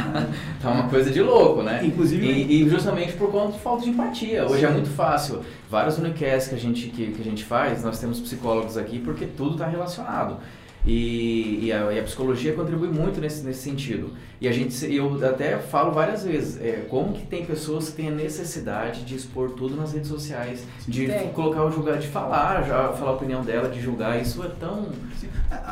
tá uma coisa de louco, né? Inclusive- E, e justamente por conta de falta de empatia. Hoje é muito fácil. Vários unicasts que a gente, que, que a gente faz, nós temos psicólogos aqui porque tudo está relacionado. E, e, a, e a psicologia contribui muito nesse, nesse sentido. E a gente, se- eu até falo várias vezes, é, como que tem pessoas que têm a necessidade de expor tudo nas redes sociais, de Tem. colocar o julgar, de falar, já falar a opinião dela, de julgar, isso é tão...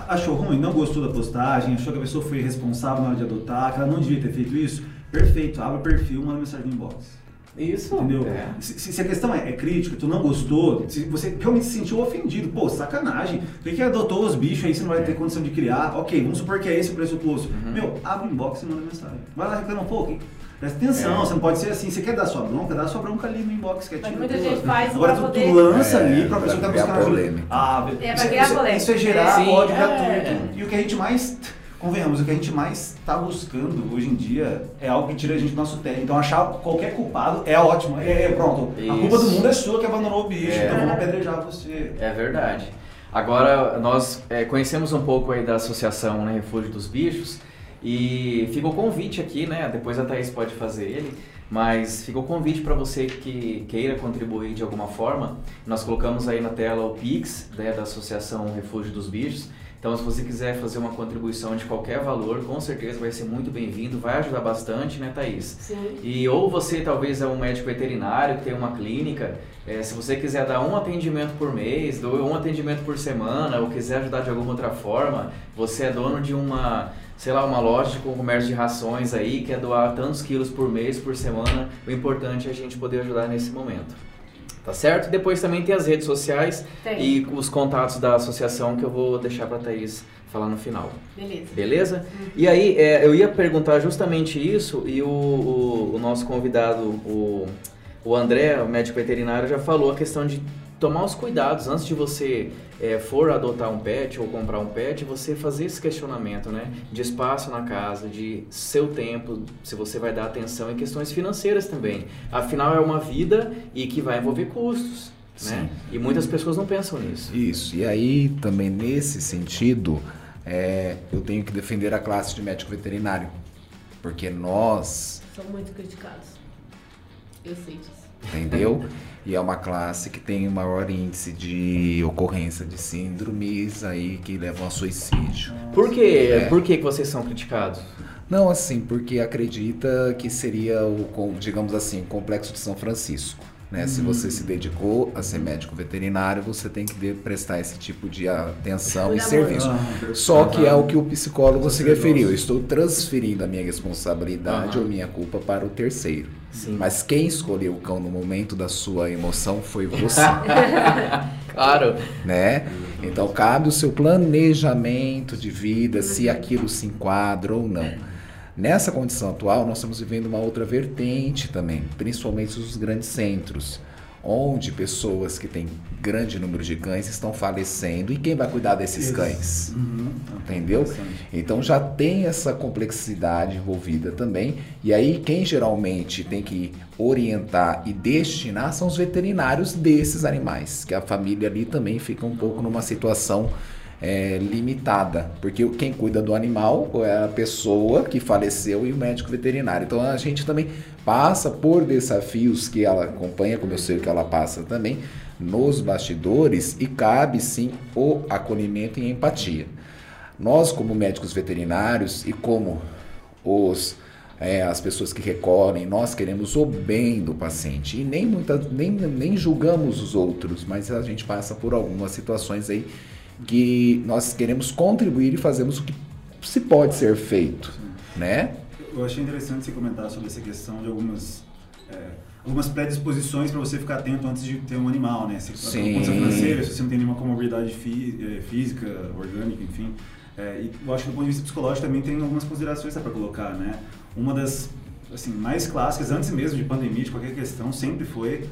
Achou ruim, não gostou da postagem, achou que a pessoa foi responsável na hora de adotar, que ela não devia ter feito isso? Perfeito, abre o perfil, manda mensagem no inbox. Isso, Entendeu? é. Se, se- se a questão é, é crítica, tu não gostou, se você realmente se sentiu ofendido, pô, sacanagem. Por que, que adotou os bichos aí você não vai ter condição de criar? Ok, vamos supor que é esse o pressuposto. Uhum. Meu, abre o inbox e manda mensagem. Vai lá reclama um pouco. Presta atenção, É. você não pode ser assim. Você quer dar sua bronca? Dá sua bronca ali no inbox, quietinho. Mas muita tua. gente faz Agora tu, poder- lança É, ali pra pessoa que tá buscando ajuda. Ah, É, pra criar isso- polêmica. isso é gerar Sim, ódio é. gratuito. E o que a gente mais, convenhamos, o que a gente mais tá buscando hoje em dia é algo que tira a gente do nosso tédio. Então achar qualquer culpado é ótimo. É, é, pronto. A Isso. culpa do mundo é sua que abandonou o bicho, É. então vamos apedrejar você. É verdade. Agora, nós é, conhecemos um pouco aí da associação né, Refúgio dos Bichos e fica o convite aqui, né? Depois a Thaís pode fazer ele, mas fica o convite para você que queira contribuir de alguma forma. Nós colocamos aí na tela o Pix né, da Associação Refúgio dos Bichos. Então, se você quiser fazer uma contribuição de qualquer valor, com certeza vai ser muito bem-vindo, vai ajudar bastante, né, Thaís? Sim. E ou você talvez é um médico veterinário que tem uma clínica, é, se você quiser dar um atendimento por mês, ou um atendimento por semana, ou quiser ajudar de alguma outra forma, você é dono de uma, sei lá, uma loja de comércio de rações aí, quer doar tantos quilos por mês, por semana, o importante é a gente poder ajudar nesse momento. Tá certo? Depois também tem as redes sociais Tem. e os contatos da associação que eu vou deixar para Thaís falar no final. Beleza. Beleza? E aí, é, eu ia perguntar justamente isso e o, o- o nosso convidado, o, o André, o médico veterinário, já falou a questão de tomar os cuidados antes de você é, for adotar um pet ou comprar um pet, você fazer esse questionamento, né? De espaço na casa, de seu tempo, se você vai dar atenção em questões financeiras também. Afinal, é uma vida e que vai envolver custos, né? E muitas pessoas não pensam nisso. Isso. E aí, também nesse sentido, é, eu tenho que defender a classe de médico veterinário. Porque nós, São muito criticados. Eu sei disso. Entendeu? e é uma classe que tem o maior índice de ocorrência de síndromes aí que levam a suicídio. Por quê? É. Por que, vocês são criticados? Não assim, porque acredita que seria o, digamos assim, o complexo de São Francisco. Né? Se você se dedicou a ser médico veterinário, você tem que de- prestar esse tipo de atenção e serviço. Ah, Só que é o que o psicólogo se referiu. Eu estou transferindo a minha responsabilidade Aham. ou minha culpa para o terceiro. Sim. Mas quem escolheu o cão no momento da sua emoção foi você, Claro. né? Então cabe o seu planejamento de vida, se aquilo se enquadra ou não. Nessa condição atual, nós estamos vivendo uma outra vertente também, principalmente os grandes centros, onde pessoas que têm grande número de cães estão falecendo. E quem vai cuidar desses Ex- cães? Uhum. Entendeu? Então já tem essa complexidade envolvida também. E aí quem geralmente tem que orientar e destinar são os veterinários desses animais, que a família ali também fica um pouco numa situação é, limitada, porque quem cuida do animal é a pessoa que faleceu e o médico veterinário. Então a gente também passa por desafios que ela acompanha, como eu sei que ela passa também, nos bastidores e cabe sim o acolhimento e empatia. Nós, como médicos veterinários e como os é, as pessoas que recolhem, nós queremos o bem do paciente e nem, muita, nem, nem julgamos os outros, mas a gente passa por algumas situações aí que nós queremos contribuir e fazemos o que se pode ser feito, né? Eu achei interessante você comentar sobre essa questão de algumas é, algumas predisposições para você ficar atento antes de ter um animal, né? Se Sim. condição financeira, se você não tem nenhuma comorbidade fí- eh, física, orgânica, enfim. É, e eu acho que do ponto de vista psicológico também tem algumas considerações para colocar, né? Uma das assim, mais clássicas, antes mesmo de pandemia, de qualquer questão, sempre foi,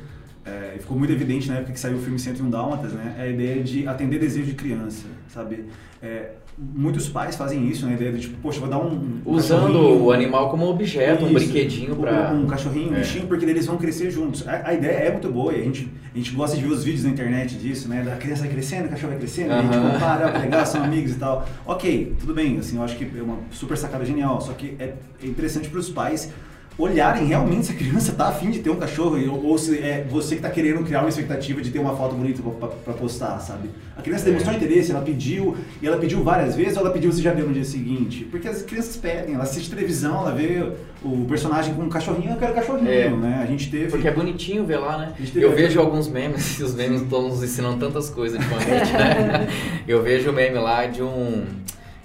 é, ficou muito evidente na época que saiu o filme 101 Dálmatas, né? É a ideia de atender desejo de criança, sabe? É, muitos pais fazem isso, né? A ideia de tipo, poxa, vou dar um. um Usando o animal como objeto, um isso. brinquedinho pra. Um, um cachorrinho, um É. bichinho, porque eles vão crescer juntos. A, a ideia é muito boa e a gente, a gente gosta de ver os vídeos na internet disso, né? Da criança vai crescendo, o cachorro vai crescendo, a gente compara, que legal, são amigos e tal. Ok, tudo bem, assim, eu acho que é uma super sacada genial, só que é é interessante para os pais olharem realmente se a criança tá afim de ter um cachorro ou, se é você que tá querendo criar uma expectativa de ter uma foto bonita pra postar, sabe? A criança demonstrou interesse, ela pediu, e ela pediu várias vezes ou ela pediu você já deu no dia seguinte? Porque as crianças pedem, ela assiste televisão, ela vê o personagem com um cachorrinho, eu quero cachorrinho, É. né? A gente teve... Porque é bonitinho ver lá, né? Eu vejo alguns memes, e os memes estão nos ensinando tantas coisas ultimamente, né? Eu vejo o meme lá de um.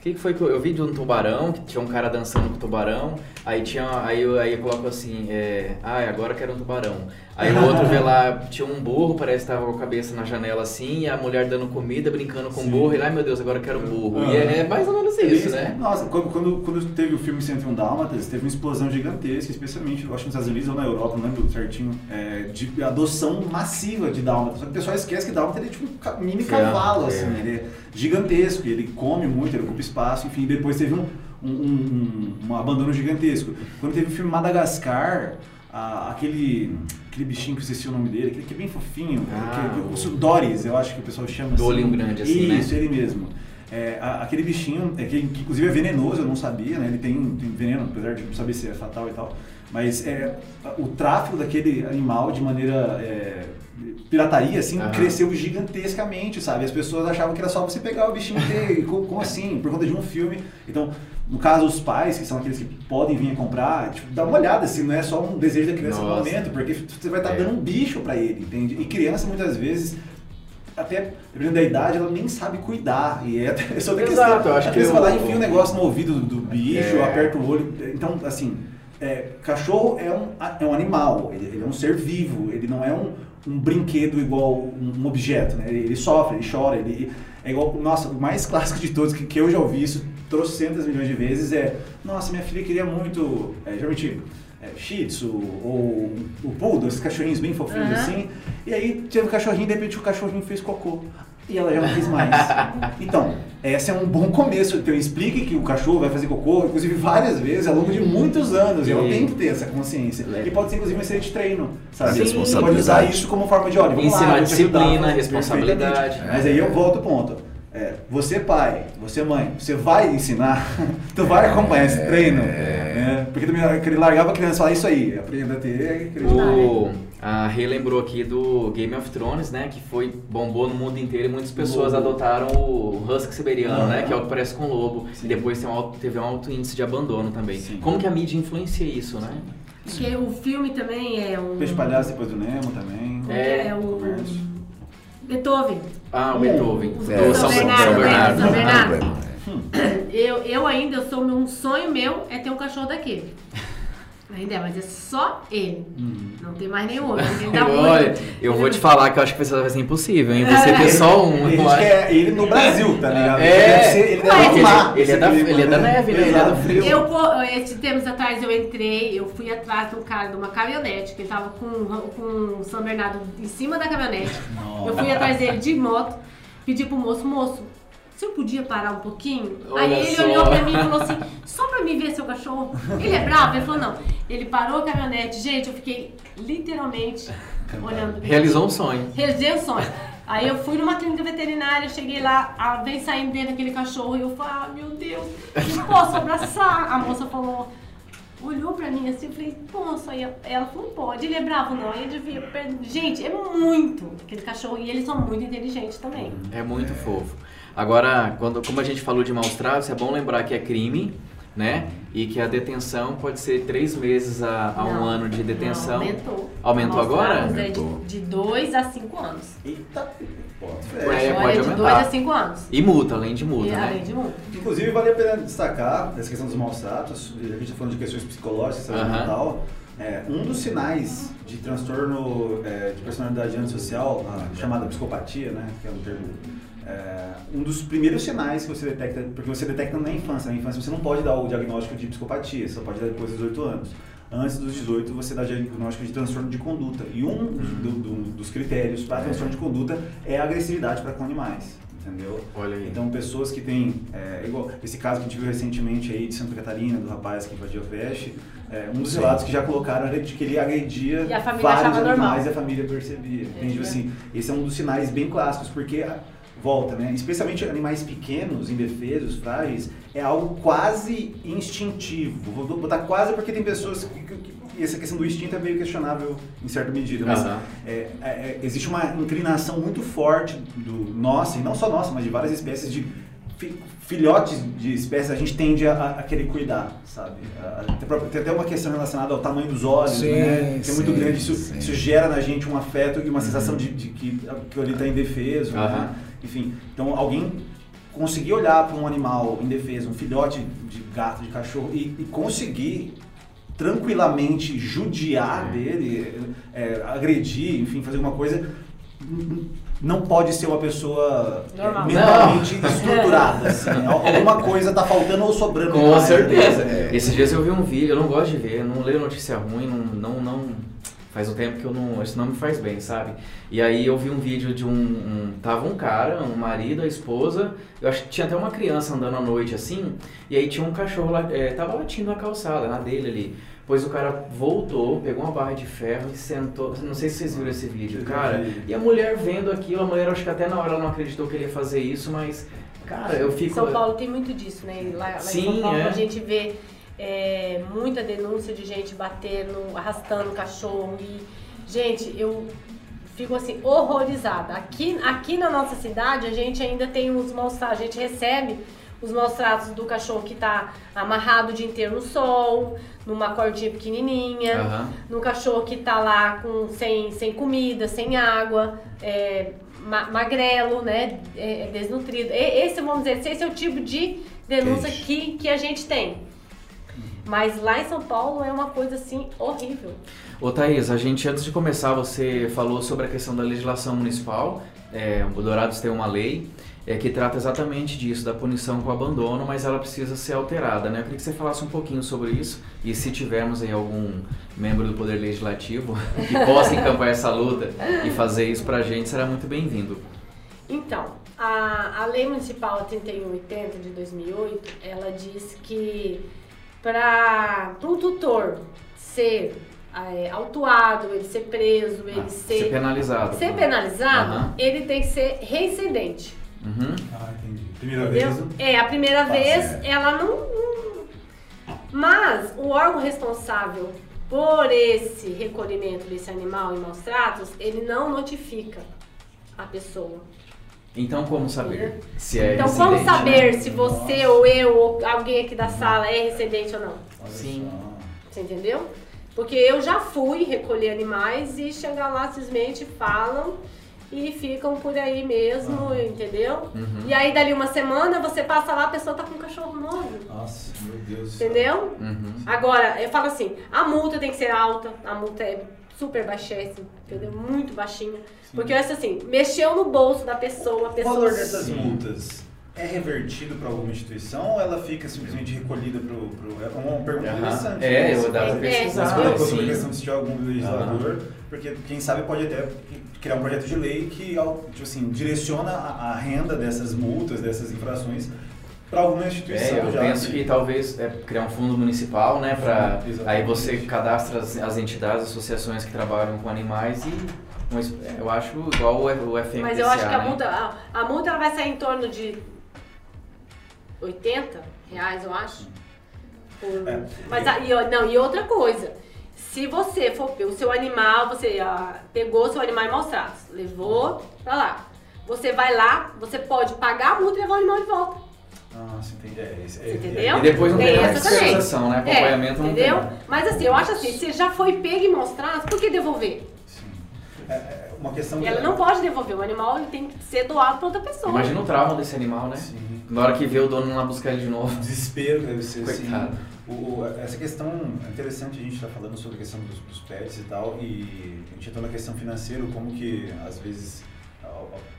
O que, que foi que eu, eu vi de um tubarão, que tinha um cara dançando com o tubarão, aí tinha. Aí aí coloco assim, é, ah, agora quero um tubarão. Aí o outro vê lá, tinha um burro, parece que tava com a cabeça na janela assim, e a mulher dando comida, brincando com o burro, e lá, ai meu Deus, agora eu quero um burro. Ah. E é mais ou menos isso, né? Nossa, quando, quando, quando teve o filme 101 Dálmatas, teve uma explosão gigantesca, especialmente, eu acho que nos Estados Unidos ou na Europa, não lembro certinho, é, de adoção massiva de Dálmatas. Só que o pessoal esquece que Dálmata ele é tipo um mini cavalo, é. assim, ele é gigantesco, ele come muito, ele ocupa espaço, enfim, depois teve um, um, um, um abandono gigantesco. Quando teve o filme Madagascar, a- aquele, aquele bichinho que eu esqueci o nome dele, aquele que é bem fofinho, Ah, que, que, o- o Doris, eu acho que o pessoal chama Do assim. grande, assim, né? Isso, ele mesmo. É, a- aquele bichinho, é, que, que inclusive é venenoso, eu não sabia, né? Ele tem, tem veneno, apesar de não saber se é fatal e tal. Mas é, o tráfico daquele animal de maneira é, pirataria, assim, Aham. cresceu gigantescamente, sabe? As pessoas achavam que era só você pegar o bichinho e ter, e como, como assim? Por conta de um filme. Então, no caso, os pais, que são aqueles que podem vir comprar, tipo, dá uma olhada, se não é só um desejo da criança no Nossa. momento, porque você vai estar É. dando um bicho pra ele, entende? E criança, muitas vezes, até dependendo da idade, ela nem sabe cuidar. E é, só da Exato, questão. eu acho que eu- vai lá enfia um negócio no ouvido do, do bicho, É. aperta o olho. Então, assim, é, cachorro é um, é um animal, ele, ele é um ser vivo, ele não é um, um brinquedo igual um, um objeto, né? Ele, ele sofre, ele chora, ele é igual, nossa, o mais clássico de todos que, que eu já ouvi isso trocentas milhões de vezes é, nossa, minha filha queria muito, é, geralmente é, Shih Tzu ou o Poodle, esses cachorrinhos bem fofinhos Aham. assim, e aí teve um cachorrinho, de repente o cachorrinho fez cocô. E ela já não quis mais. Então, esse é um bom começo. Então, explique que o cachorro vai fazer cocô, inclusive várias vezes, ao longo de muitos anos. E ela tem que ter essa consciência. E pode ser, inclusive, uma série de treino. Sabe? Sim. Você pode usar isso como forma de, olha, vamos Ensinar lá, disciplina, ajudar responsabilidade. Mas aí eu volto ao ponto. É, você pai, você mãe, você vai ensinar, tu vai acompanhar esse treino. né? Porque também ele largava a criança e falava isso aí, aprenda a ter credibilidade. O, a Rei lembrou aqui do Game of Thrones, né? Que foi bombou no mundo inteiro e muitas pessoas Lobo. adotaram o Husky Siberiano, né? Que é o que parece com o lobo. Sim. E depois tem um alto- teve um alto índice de abandono também. Sim. Como que a mídia influencia isso, né? Porque o filme também é um. Peixe palhaço depois do Nemo também. É, é o. comércio. Beethoven. Ah, o. Beethoven. O É, o São São, Bernardo, São? Bernardo. São Bernardo. É. Eu, eu ainda eu sou um sonho meu é ter um cachorro daquele. Ainda é, mas é só ele. Não tem mais nenhum outro. Olha, muito. eu vou te falar que eu acho que vai ser impossível, hein? Você ter só um. Ele eu acho. quer ele no Brasil, tá ligado? É. Ele é da- ele é da neve, né? Ele é do frio. Eu, esses tempos atrás eu entrei, eu fui atrás de um cara de uma caminhonete, que ele tava com, com o São Bernardo em cima da caminhonete. Eu fui atrás dele de moto, pedi pro moço, moço, se eu podia parar um pouquinho? Olha Aí ele só. olhou pra mim e falou assim, só pra mim ver seu cachorro. Ele é bravo? Ele falou, não. Ele parou a caminhonete, gente, eu fiquei literalmente olhando. Realizou um sonho. Realizei o sonho. Aí eu fui numa clínica veterinária, cheguei lá, a, vem saindo dentro daquele cachorro e eu falei, ah, meu Deus, não posso abraçar. A moça falou, olhou pra mim assim, eu falei, posso? Aí ela falou, pode, ele é bravo não, ele devia perder. Gente, é muito aquele cachorro e eles são muito inteligentes também. É muito fofo. Agora, quando, como a gente falou de maus tratos, é bom lembrar que é crime, né? E que a detenção pode ser três meses a, a um Não, ano de detenção. Não, aumentou. Aumentou agora? Mostrados é Aumentou. de 2 a 5 anos. Eita, pode É, pode é de 2 aumentar. a 5 anos. E multa, além de multa, e né? além de multa. Inclusive, vale a pena destacar essa questão dos maus tratos, a gente está falando de questões psicológicas, saúde Aham. mental. É, um dos sinais de transtorno é, de personalidade antissocial, a chamada psicopatia, né, que é um termo, é, um dos primeiros sinais que você detecta, porque você detecta na infância. Na infância você não pode dar o diagnóstico de psicopatia, você só pode dar depois dos 18 anos. Antes dos 18 você dá diagnóstico de transtorno de conduta. E um do- do- dos critérios para transtorno de conduta é a agressividade para com animais. Entendeu? Olha aí. Então, pessoas que têm, é, igual esse caso que a gente viu recentemente aí de Santa Catarina, do rapaz que invadiu a creche, é, um dos relatos que já colocaram era de que ele agredia E vários animais normal. e a família percebia. Entende? É. Assim, esse é um dos sinais bem clássicos, porque volta, né? Especialmente animais pequenos, indefesos, frágeis, é algo quase instintivo. Vou botar quase porque tem pessoas que, que- que- e essa questão do instinto é meio questionável em certa medida, mas é, é, é, existe uma inclinação muito forte do nossa, e não só nossa, mas de várias espécies de fi- filhotes de espécies, a gente tende a, a- querer cuidar, sabe? A- tem, até uma questão relacionada ao tamanho dos olhos, Sim, né? Que é muito sim, grande, isso, isso gera na gente um afeto e uma sensação de, de que, que ele está indefeso, Aham. né? Enfim, então alguém conseguir olhar para um animal indefeso, um filhote de gato, de cachorro, e, e conseguir tranquilamente judiar É. dele, é, agredir, enfim, fazer uma coisa, não pode ser uma pessoa é, Normal. mentalmente estruturada. Assim. Al- Alguma coisa tá faltando ou sobrando. Com certeza. né? Esses dias eu vi um vídeo, eu não gosto de ver, eu não leio notícia ruim, não, não, não- Faz um tempo que eu não. Isso não me faz bem, sabe? E aí eu vi um vídeo de um. um- tava um cara, um marido, a esposa. Eu acho que tinha até uma criança andando à noite assim. E aí tinha um cachorro lá. É, tava latindo na calçada, na dele ali. Pois o cara voltou, pegou uma barra de ferro e sentou. Não sei se vocês viram esse vídeo, cara. E a mulher vendo aquilo, a mulher acho que até na hora ela não acreditou que ele ia fazer isso, mas. Cara, eu fico. São Paulo tem muito disso, né? Lá, lá Sim, em São Paulo é. a gente vê é, muita denúncia de gente batendo, arrastando o cachorro. E, gente, eu fico assim, horrorizada. Aqui, aqui na nossa cidade a gente ainda tem os maus tratos, a gente recebe os maus tratos do cachorro que tá amarrado o dia inteiro no sol, numa cordinha pequenininha Aham. no cachorro que tá lá com, sem, sem comida, sem água, é, ma- magrelo, né? É, é desnutrido. E- Esse, vamos dizer, esse é o tipo de denúncia que, que a gente tem. Mas lá em São Paulo é uma coisa assim horrível. Ô Thaís, a gente antes de começar, você falou sobre a questão da legislação municipal. É, o Dourados tem uma lei é, que trata exatamente disso, da punição com abandono, mas ela precisa ser alterada, né? Eu queria que você falasse um pouquinho sobre isso e se tivermos aí algum membro do Poder Legislativo que possa encampar essa luta e fazer isso pra gente, será muito bem-vindo. Então, a, a Lei Municipal 3180 de 2008, ela diz que para um tutor ser é, autuado, ele ser preso, ele Ah, ser, ser penalizado. ser penalizado, Aham. ele tem que ser reincidente. Uhum. Ah, entendi. Primeira Entendeu? vez. É, a primeira vez certo. ela não, não- Mas o órgão responsável por esse recolhimento desse animal em maus tratos, ele não notifica a pessoa. Então como saber se é então, como saber né? se você ou eu ou alguém aqui da sala é residente ou não? Sim. Você entendeu? Porque eu já fui recolher animais e chegar lá simplesmente falam e ficam por aí mesmo, entendeu? Uhum. E aí dali uma semana você passa lá, a pessoa tá com um cachorro novo. Nossa, meu Deus. do céu. Entendeu? Uhum. Agora, eu falo assim, a multa tem que ser alta, a multa é super baixíssima, entendeu? Muito baixinha. Porque eu acho assim, mexeu no bolso da pessoa, a O pessoa. valor dessas Sim. multas é revertido para alguma instituição ou ela fica simplesmente recolhida para o. É uma pergunta interessante. É, né? eu dava É, é. pesquisar. Sobre a sim. questão de se tiver algum legislador, porque quem sabe pode até criar um projeto de lei que tipo assim, direciona a, a renda dessas multas, dessas infrações, para alguma instituição. É, eu já, penso né? que talvez é, criar um fundo municipal, né, para Exatamente. aí você cadastra as, as entidades, associações que trabalham com animais e um es- eu acho igual o, FMPCA, Mas eu acho que a né? multa, a, a multa ela vai sair em torno de 80 reais, eu acho. Por- É. Mas a- e, não, e outra coisa, se você for o seu animal, você ah, pegou seu animal em maus tratos, levou pra lá. Você vai lá, você pode pagar a multa e levar o animal de volta. Nossa, entendi. É, esse, é, Entendeu? E depois não tem Tem essa fiscalização, né? Acompanhamento é, não entendeu? tem. Mas assim, eu acho assim, se já foi pego e mostrado, por que devolver? Sim. É, é uma questão E ela não pode devolver, o animal ele tem que ser doado para outra pessoa. Imagina o trauma desse animal, né? Sim. Na hora que vê o dono lá buscar ele de novo. desespero deve ser assim. Coitado. O, o- essa questão é interessante a gente estar falando sobre a questão dos, dos pets e tal, e a gente entrou na questão financeira, como que às vezes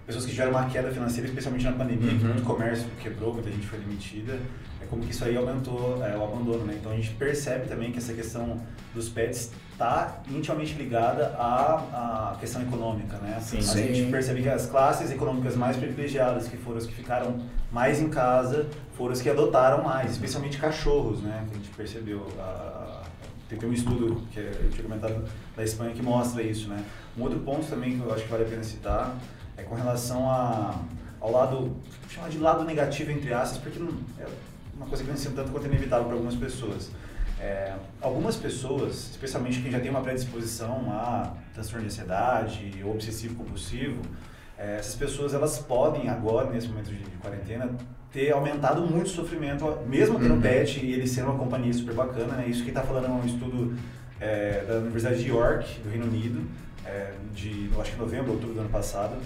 pessoas que tiveram uma queda financeira, especialmente na pandemia, que Uhum. muito comércio quebrou, muita gente foi demitida, é como que isso aí aumentou é, o abandono, né? Então a gente percebe também que essa questão dos pets está intimamente ligada à, à questão econômica, né? Sim. a Sim. gente percebe que as classes econômicas mais privilegiadas, que foram as que ficaram mais em casa, foram as que adotaram mais, especialmente cachorros, né? Que a gente percebeu. A- a- tem, tem um estudo que é, eu tinha comentado da Espanha que mostra isso, né? Um outro ponto também que eu acho que vale a pena citar é com relação a, ao lado, chamar de lado negativo entre aspas, porque não, é uma coisa que vem sendo tanto quanto inevitável para algumas pessoas. É, algumas pessoas, especialmente quem já tem uma predisposição a transtorno de ansiedade ou obsessivo compulsivo, é, essas pessoas elas podem agora nesse momento de, de quarentena ter aumentado muito o sofrimento, mesmo tendo Uhum. pet e ele sendo uma companhia super bacana, né? Isso que está falando é um estudo é, da Universidade de York, do Reino Unido, é, de acho que novembro, outubro do ano passado.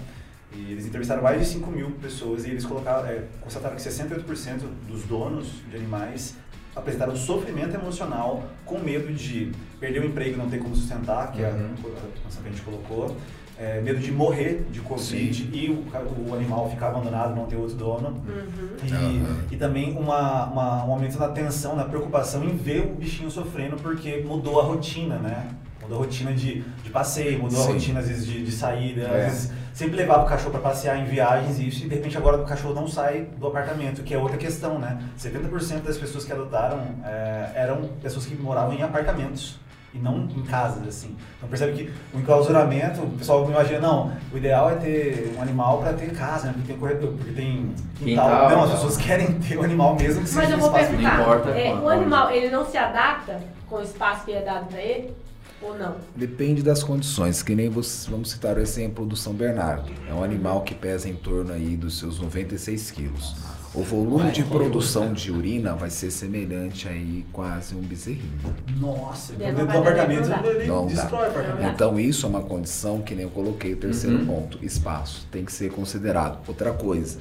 E eles entrevistaram mais de 5 mil pessoas e eles colocaram, é, constataram que 68% dos donos de animais apresentaram sofrimento emocional com medo de perder o emprego e não ter como sustentar, que é Uhum. a condição que a gente colocou, é, medo de morrer de Covid e o, o animal ficar abandonado, não ter outro dono. Uhum. E, Aham. e também uma, uma- um aumento na tensão, na preocupação em ver o bichinho sofrendo porque mudou a rotina, né? Mudou a rotina de, de passeio, mudou a Sim. rotina às vezes de, de saída, É. às vezes sempre levava o cachorro para passear em viagens e isso, e de repente agora o cachorro não sai do apartamento, que é outra questão, né? 70% das pessoas que adotaram é, eram pessoas que moravam em apartamentos e não em casas, assim. Então percebe que o enclausuramento, o pessoal imagina, não, o ideal é ter um animal para ter casa, né? Porque tem corredor, porque tem quintal. Quintal, não, as tal. pessoas querem ter o animal mesmo que Mas seja eu um vou espaço perguntar, não importa é, quando- o animal ele não se adapta com o espaço que é dado para ele? Ou não? Depende das condições, que nem você, vamos citar o exemplo do São Bernardo. É um animal que pesa em torno aí dos seus 96 quilos. O volume de produção de urina vai ser semelhante aí quase um bezerrinho. Nossa, Dentro dentro do apartamento ele não dá. destrói o apartamento. Então isso é uma condição que nem eu coloquei o terceiro Uhum. ponto, espaço, tem que ser considerado. Outra coisa,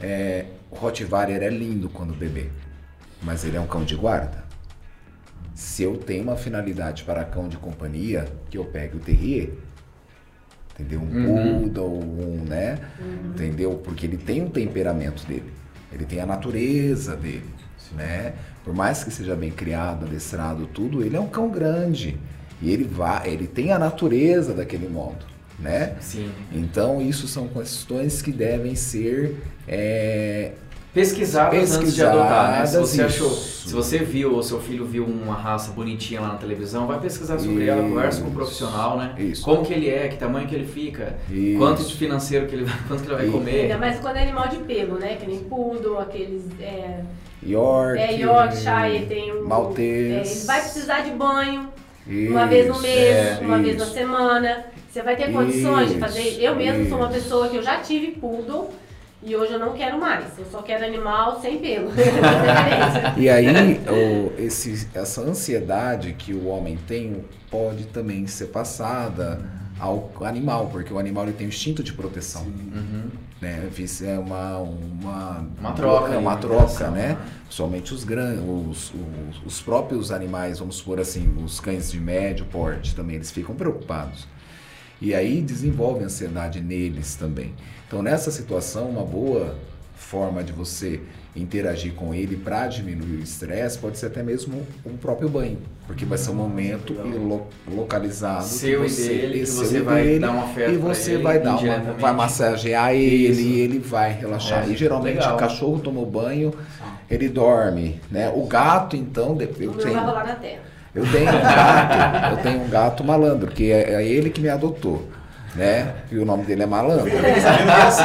é, o Rottweiler é lindo quando bebê, mas ele é um cão de guarda. Se eu tenho uma finalidade para cão de companhia, que eu pegue o terrier, entendeu? Um Uhum. poodle, um, né? Entendeu? Porque ele tem um temperamento dele, ele tem a natureza dele, né? Por mais que seja bem criado, adestrado, tudo, ele é um cão grande e ele vai, ele tem a natureza daquele modo, né? Sim. Então isso são questões que devem ser é, Pesquisadas, antes de adotar, né? Se você Pesquisadas, achou, isso. se você viu ou seu filho viu uma raça bonitinha lá na televisão, vai pesquisar sobre ela, conversa com o Isso. profissional, né? Isso. Como que ele é, que tamanho que ele fica, Isso. quanto de financeiro que ele vai, quanto que ele vai Isso. comer. Ainda mais quando é animal de pelo, né? Que nem poodle, aqueles. É, York, é Yorkshire, tem um. Maltês. é, ele vai precisar de banho uma Isso, vez no mês, é, uma vez na isso. semana. Você vai ter condições de Isso, fazer. Eu mesmo sou uma isso. pessoa que eu já tive poodle e hoje eu não quero mais. Eu só quero animal sem pelo. E aí, o- esse, essa ansiedade que o homem tem pode também ser passada ao animal, porque o animal ele tem o instinto de proteção. Uhum. Né? É uma, uma, Uma troca é uma uma troca, né? né? Somente os, gran, os, os, os próprios animais, vamos supor assim, os cães de médio porte também, eles ficam preocupados. E aí desenvolve ansiedade neles também. Então, nessa situação, uma boa forma de você interagir com ele para diminuir o estresse pode ser até mesmo um próprio banho, porque vai ser um momento lo- localizado Seu e que você, dele, que você e vai dele, dar um afeto e você ele vai dar uma, vai massagear ele Isso. e ele vai relaxar. É, e geralmente legal. o cachorro tomou banho, ele dorme, né? O gato então, de- eu O meu vai rolar na terra. Eu tenho um gato, eu tenho um gato malandro, que é, é ele que me adotou, né? E o nome dele é malandro. É assim.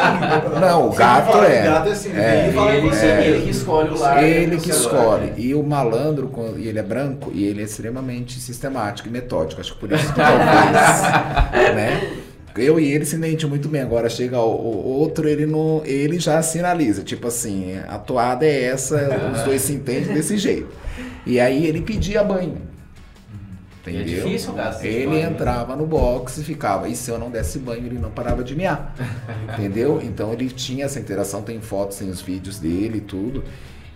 Não, o gato é. gato é assim. É, ninguém fala Ele, você. ele que escolhe o lar. Ele do que escolhe. E o malandro, e ele é branco, e ele é extremamente sistemático e metódico. Acho que por isso que talvez, né? Eu e ele se entende muito bem. Agora chega o, o outro, ele não, ele já sinaliza, tipo assim, a toada é essa, os dois se entendem desse jeito. E aí ele pedia banho. E é Entendeu? difícil de Ele banho, né? entrava no box e ficava. E se eu não desse banho, ele não parava de miar. entendeu? Então ele tinha essa interação, tem fotos, tem os vídeos dele e tudo.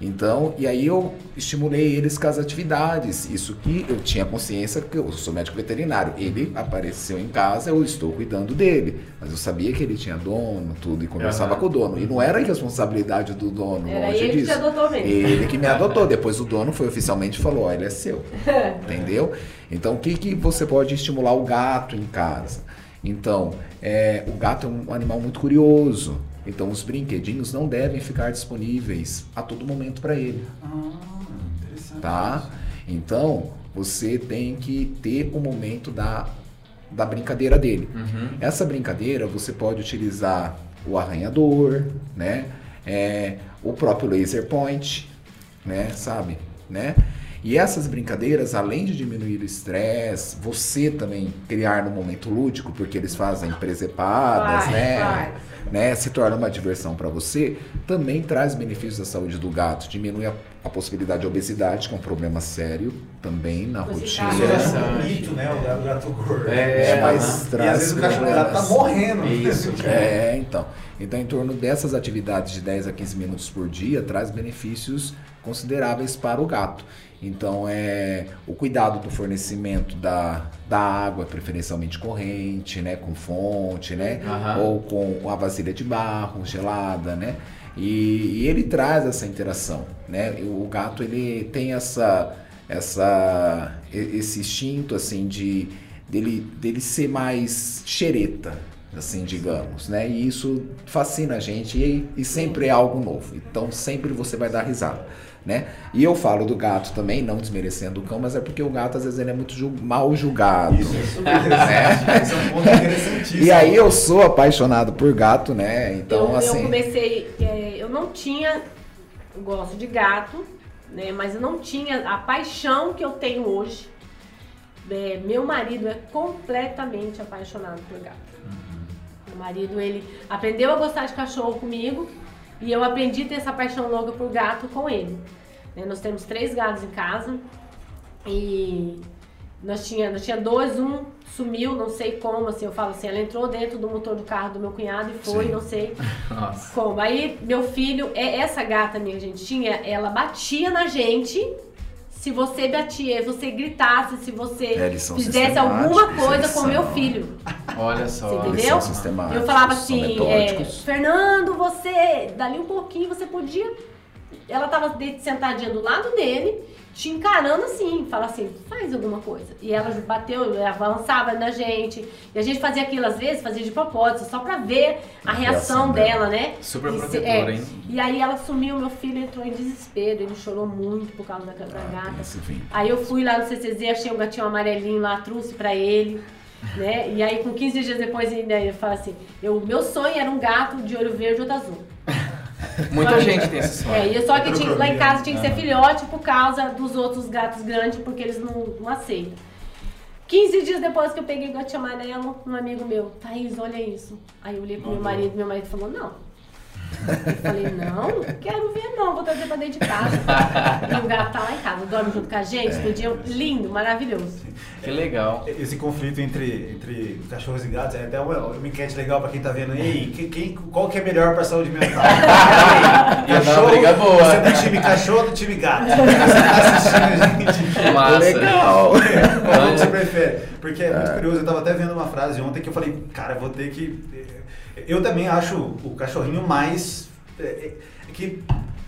Então, e aí eu estimulei eles com as atividades. Isso que eu tinha consciência que eu sou médico veterinário. Ele apareceu em casa, eu estou cuidando dele. Mas eu sabia que ele tinha dono, tudo, e conversava Aham. com o dono. E não era responsabilidade do dono, Era longe ele que te disso. adotou mesmo. Ele que me adotou. Depois o dono foi oficialmente e falou: ó, ele é seu. Entendeu? Então, o que, que você pode estimular o gato em casa? Então, é, o gato é um animal muito curioso. Então, os brinquedinhos não devem ficar disponíveis a todo momento para ele, Ah, interessante. tá? Então, você tem que ter o momento da, da brincadeira dele. Uhum. Essa brincadeira você pode utilizar o arranhador, né? É, o próprio laser point, né? Sabe, né? E essas brincadeiras, além de diminuir o estresse, você também criar no momento lúdico, porque eles fazem presepadas, Faz, né? faz. né? Se torna uma diversão para você, também traz benefícios à saúde do gato, diminui a, a possibilidade de obesidade, que é um problema sério também na Você rotina. tá- é um mito, né? O gato, gordo. É, É, mas aham. E às traz vezes o cachorro gato tá morrendo. Isso. É, então. Então, em torno dessas atividades de 10 a 15 minutos por dia, traz benefícios consideráveis para o gato. Então, é o cuidado do fornecimento da, da água, preferencialmente corrente, né, com fonte, né, Aham. ou com a vasilha de barro gelada, né. E, e ele traz essa interação, né. O gato ele tem essa, essa, esse instinto assim de dele, dele ser mais xereta, assim, digamos, né? E isso fascina a gente e, e sempre é algo novo. Então sempre você vai dar risada, né? E eu falo do gato também, não desmerecendo o cão, mas é porque o gato às vezes ele é muito ju- mal julgado. Isso é super interessante. Isso é um ponto interessantíssimo. E aí eu sou apaixonado por gato, né? Então eu, eu assim, comecei, é, eu não tinha, eu gosto de gato, né? Mas eu não tinha a paixão que eu tenho hoje. É, meu marido é completamente apaixonado por gato. Meu marido, ele aprendeu a gostar de cachorro comigo e eu aprendi a ter essa paixão louca por gato com ele. né? Nós temos três gatos em casa e nós tinha, nós tinha dois, um sumiu, não sei como, assim, eu falo assim, ela entrou dentro do motor do carro do meu cunhado e foi, Sim. não sei Nossa. como. Aí meu filho, é essa gata minha que a gente tinha, ela batia na gente. Se você batia, se você gritasse, se você É, fizesse alguma coisa com meu filho. Olha Você só. eles entendeu? Eu falava assim, é. Fernando, você, dali um pouquinho, você podia. Ela tava de- sentadinha do lado dele, te encarando assim, fala assim, faz alguma coisa. E ela bateu, ela avançava na gente. E a gente fazia aquilo às vezes, fazia de propósito, só pra ver a, A reação reação dela, né? Super E se- protetora, é. hein? E aí ela sumiu, meu filho entrou em desespero, ele chorou muito por causa da, da Ah, gata. Aí eu fui lá no CCZ, achei um gatinho amarelinho lá, trouxe pra ele, né? E aí com 15 dias depois ainda ele fala assim, eu, meu sonho era um gato de olho verde e outro azul. Muita gente tem esse sonho. É, e só que tinha, lá em casa tinha que ser Aham. filhote por causa dos outros gatos grandes, porque eles não, não aceitam. 15 dias depois que eu peguei o gatinho amarelo, um amigo meu, Thaís, olha isso. Aí eu olhei pro meu marido, meu marido falou, não. Eu falei, não, não quero ver não, vou trazer pra dentro de casa. E o gato tá lá em casa, dorme junto com a gente, todo dia, lindo, maravilhoso. Que legal. Esse conflito entre, entre cachorros e gatos é até uma, uma enquete legal pra quem tá vendo. Ei, que- quem, qual que é melhor pra saúde mental? Uma briga boa. Você é do time cachorro ou do time gato? Você tá assistindo a gente? Que massa. Legal. Qual que você prefere? Porque é muito curioso, eu tava até vendo uma frase ontem que eu falei, cara, eu vou ter que. Eu também acho o cachorrinho mais. é, é, que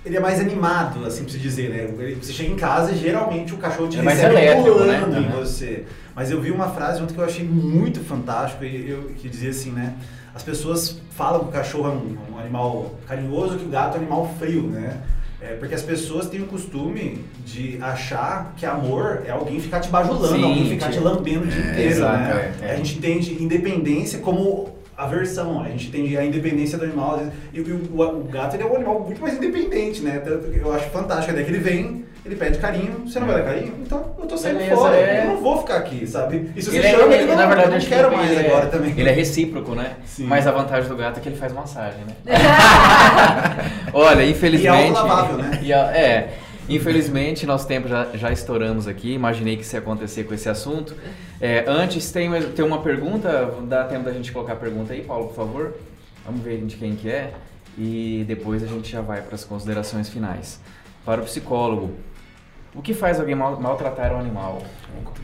ele é mais animado, assim pra se dizer, né? Ele- Você chega em casa e geralmente o cachorro te É recebe elétrico, né? em você. Mas eu vi uma frase ontem que eu achei muito fantástico e eu, que dizia assim, né? As pessoas falam que o cachorro é um, um animal carinhoso, que o gato é um animal frio, né? É porque as pessoas têm o costume de achar que amor é alguém ficar te bajulando, Sim, alguém ficar te lambendo o dia é, inteiro, né? é, é. A gente entende independência como aversão, a gente tem a independência do animal. E, e o, o gato ele é um animal muito mais independente, né? Eu acho fantástico, ideia que ele vem, ele pede carinho, você não vai dar carinho? Então eu tô saindo Beleza, fora, é. eu não vou ficar aqui, sabe? E se você Ele é- chama, ele- ele, não, na verdade, eu não quero que mais é- agora também. Ele é recíproco, né? Sim. Mas a vantagem do gato é que ele faz massagem, né? Olha, infelizmente. E é autolavável, né? E a- é. Infelizmente, nosso tempo já, já estouramos aqui. Imaginei que isso ia acontecer com esse assunto. É, antes, tem, tem uma pergunta. Dá tempo da gente colocar a pergunta aí, Paulo, por favor? Vamos ver de quem que é. E depois a gente já vai para as considerações finais. Para o psicólogo, o que faz alguém mal, maltratar um animal?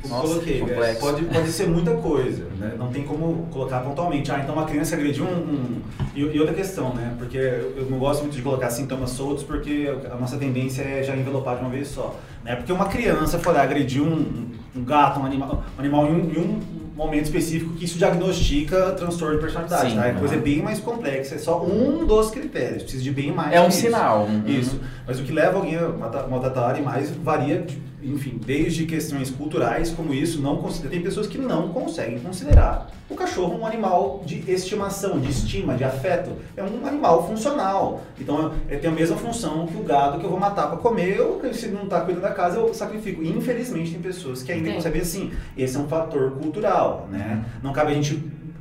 Nossa, coloquei, é, pode, pode ser muita coisa, né? Não tem como colocar pontualmente. Ah, então uma criança agrediu um. um- E, e outra questão, né? Porque eu não gosto muito de colocar sintomas soltos, porque a nossa tendência é já envelopar de uma vez só. Né? Porque uma criança lá agredir um, um gato, um animal, um animal em, um, em um momento específico que isso diagnostica transtorno de personalidade. Sim, tá? É aham. coisa bem mais complexa, é só um dos critérios, precisa de bem mais. É um isso. sinal. uhum. Mas o que leva alguém a maltratar animais varia, enfim, desde questões culturais como isso, não considera. Tem pessoas que não conseguem considerar o cachorro um animal de estimação, de estima, de afeto. É um animal funcional. Então é, tem a mesma função que o gado que eu vou matar para comer, ou que se não está cuidando da casa, eu sacrifico. Infelizmente tem pessoas que ainda Tem. concebem assim. Esse é um fator cultural, né? Não cabe a gente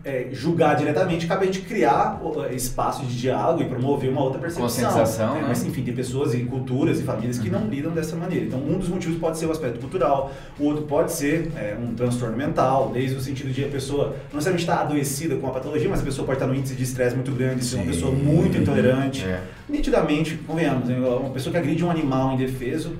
é, julgar diretamente, cabe a gente criar o- espaço de diálogo e promover uma outra percepção. Conscientização, né? né? Mas enfim, tem pessoas e culturas e famílias que não lidam dessa maneira. Então, um dos motivos pode ser o aspecto cultural, o outro pode ser é, um transtorno mental, desde o sentido de a pessoa não necessariamente estar adoecida com a patologia, mas a pessoa pode estar no índice de estresse muito grande, ser uma pessoa muito intolerante. É. Nitidamente, convenhamos, né? uma pessoa que agride um animal indefeso,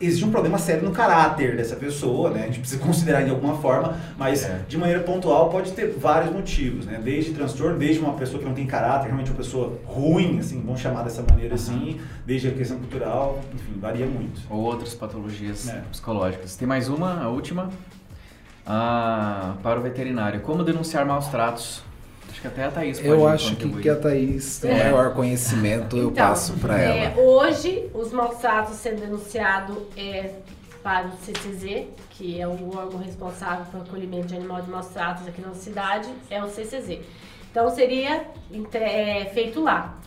existe um problema sério no caráter dessa pessoa, né? A gente precisa considerar de alguma forma, mas É. de maneira pontual pode ter vários motivos, né? Desde transtorno, desde uma pessoa que não tem caráter, realmente uma pessoa ruim, assim, vamos chamar dessa maneira assim, desde a questão cultural, enfim, varia muito. Ou outras patologias É. psicológicas. Tem mais uma, a última. Ah, para o veterinário. Como denunciar maus tratos? Acho que até a Thaís pode Eu acho que, que a Thaís tem É. maior conhecimento, eu Então, passo para é, ela. hoje, os maus tratos sendo denunciados é para o CCZ, que é o órgão responsável pelo acolhimento de animal de maus tratos aqui na cidade, é o CCZ. Então, seria é, feito lá.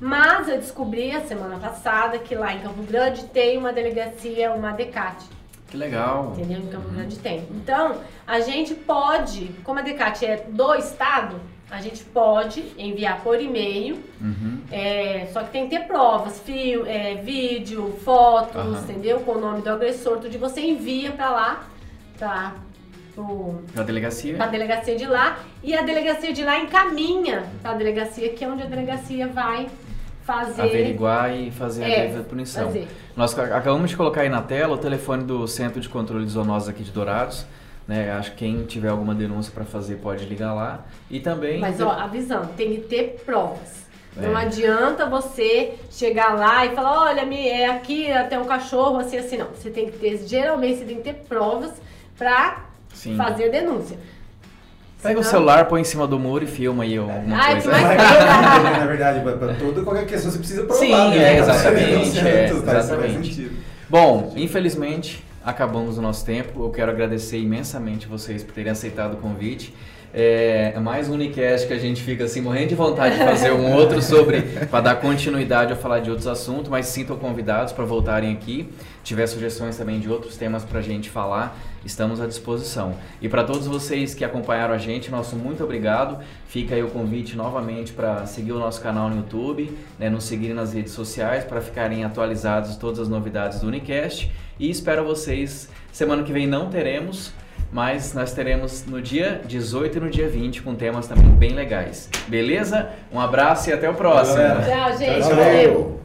Mas eu descobri a semana passada que lá em Campo Grande tem uma delegacia, uma DECAT. Que legal. Entendeu? Em Campo Grande tem. Então, a gente pode, como a DECAT é do estado, a gente pode enviar por e-mail, Uhum. é, só que tem que ter provas, fio, é, vídeo, fotos, Aham. entendeu? Com o nome do agressor, tudo, você envia pra lá, pra, pro, Na delegacia? pra delegacia de lá, e a delegacia de lá encaminha pra delegacia, que é onde a delegacia vai fazer... Averiguar e fazer a É, devida punição. fazer. Nós ac- acabamos de colocar aí na tela o telefone do Centro de Controle de Zoonoses aqui de Dourados. Né? Acho que quem tiver alguma denúncia para fazer pode ligar lá. E também. Mas ó, avisando, tem que ter provas. Não É. adianta você chegar lá e falar, olha, me- é aqui até um cachorro, assim, assim, não. Você tem que ter, geralmente você tem que ter provas pra Sim. fazer a denúncia. Pega o Senão- celular, põe em cima do muro e filma aí alguma Ai, que coisa. mais- Na verdade, para toda qualquer questão você precisa provar. Sim, né? é, exatamente, é, faz- faz exatamente. Bom, infelizmente acabamos o nosso tempo. Eu quero agradecer imensamente vocês por terem aceitado o convite. É mais um Unicast que a gente fica assim morrendo de vontade de fazer um outro sobre para dar continuidade a falar de outros assuntos, mas sintam convidados para voltarem aqui. Tiver sugestões também de outros temas para a gente falar, estamos à disposição. E para todos vocês que acompanharam a gente, nosso muito obrigado. Fica aí o convite novamente para seguir o nosso canal no YouTube, né, nos seguirem nas redes sociais para ficarem atualizados de todas as novidades do Unicast. E espero vocês. Semana que vem não teremos, mas nós teremos no dia 18 e no dia 20 com temas também bem legais. Beleza? Um abraço e até o próximo. Valeu. Tchau, gente. Tchau, tchau. Valeu.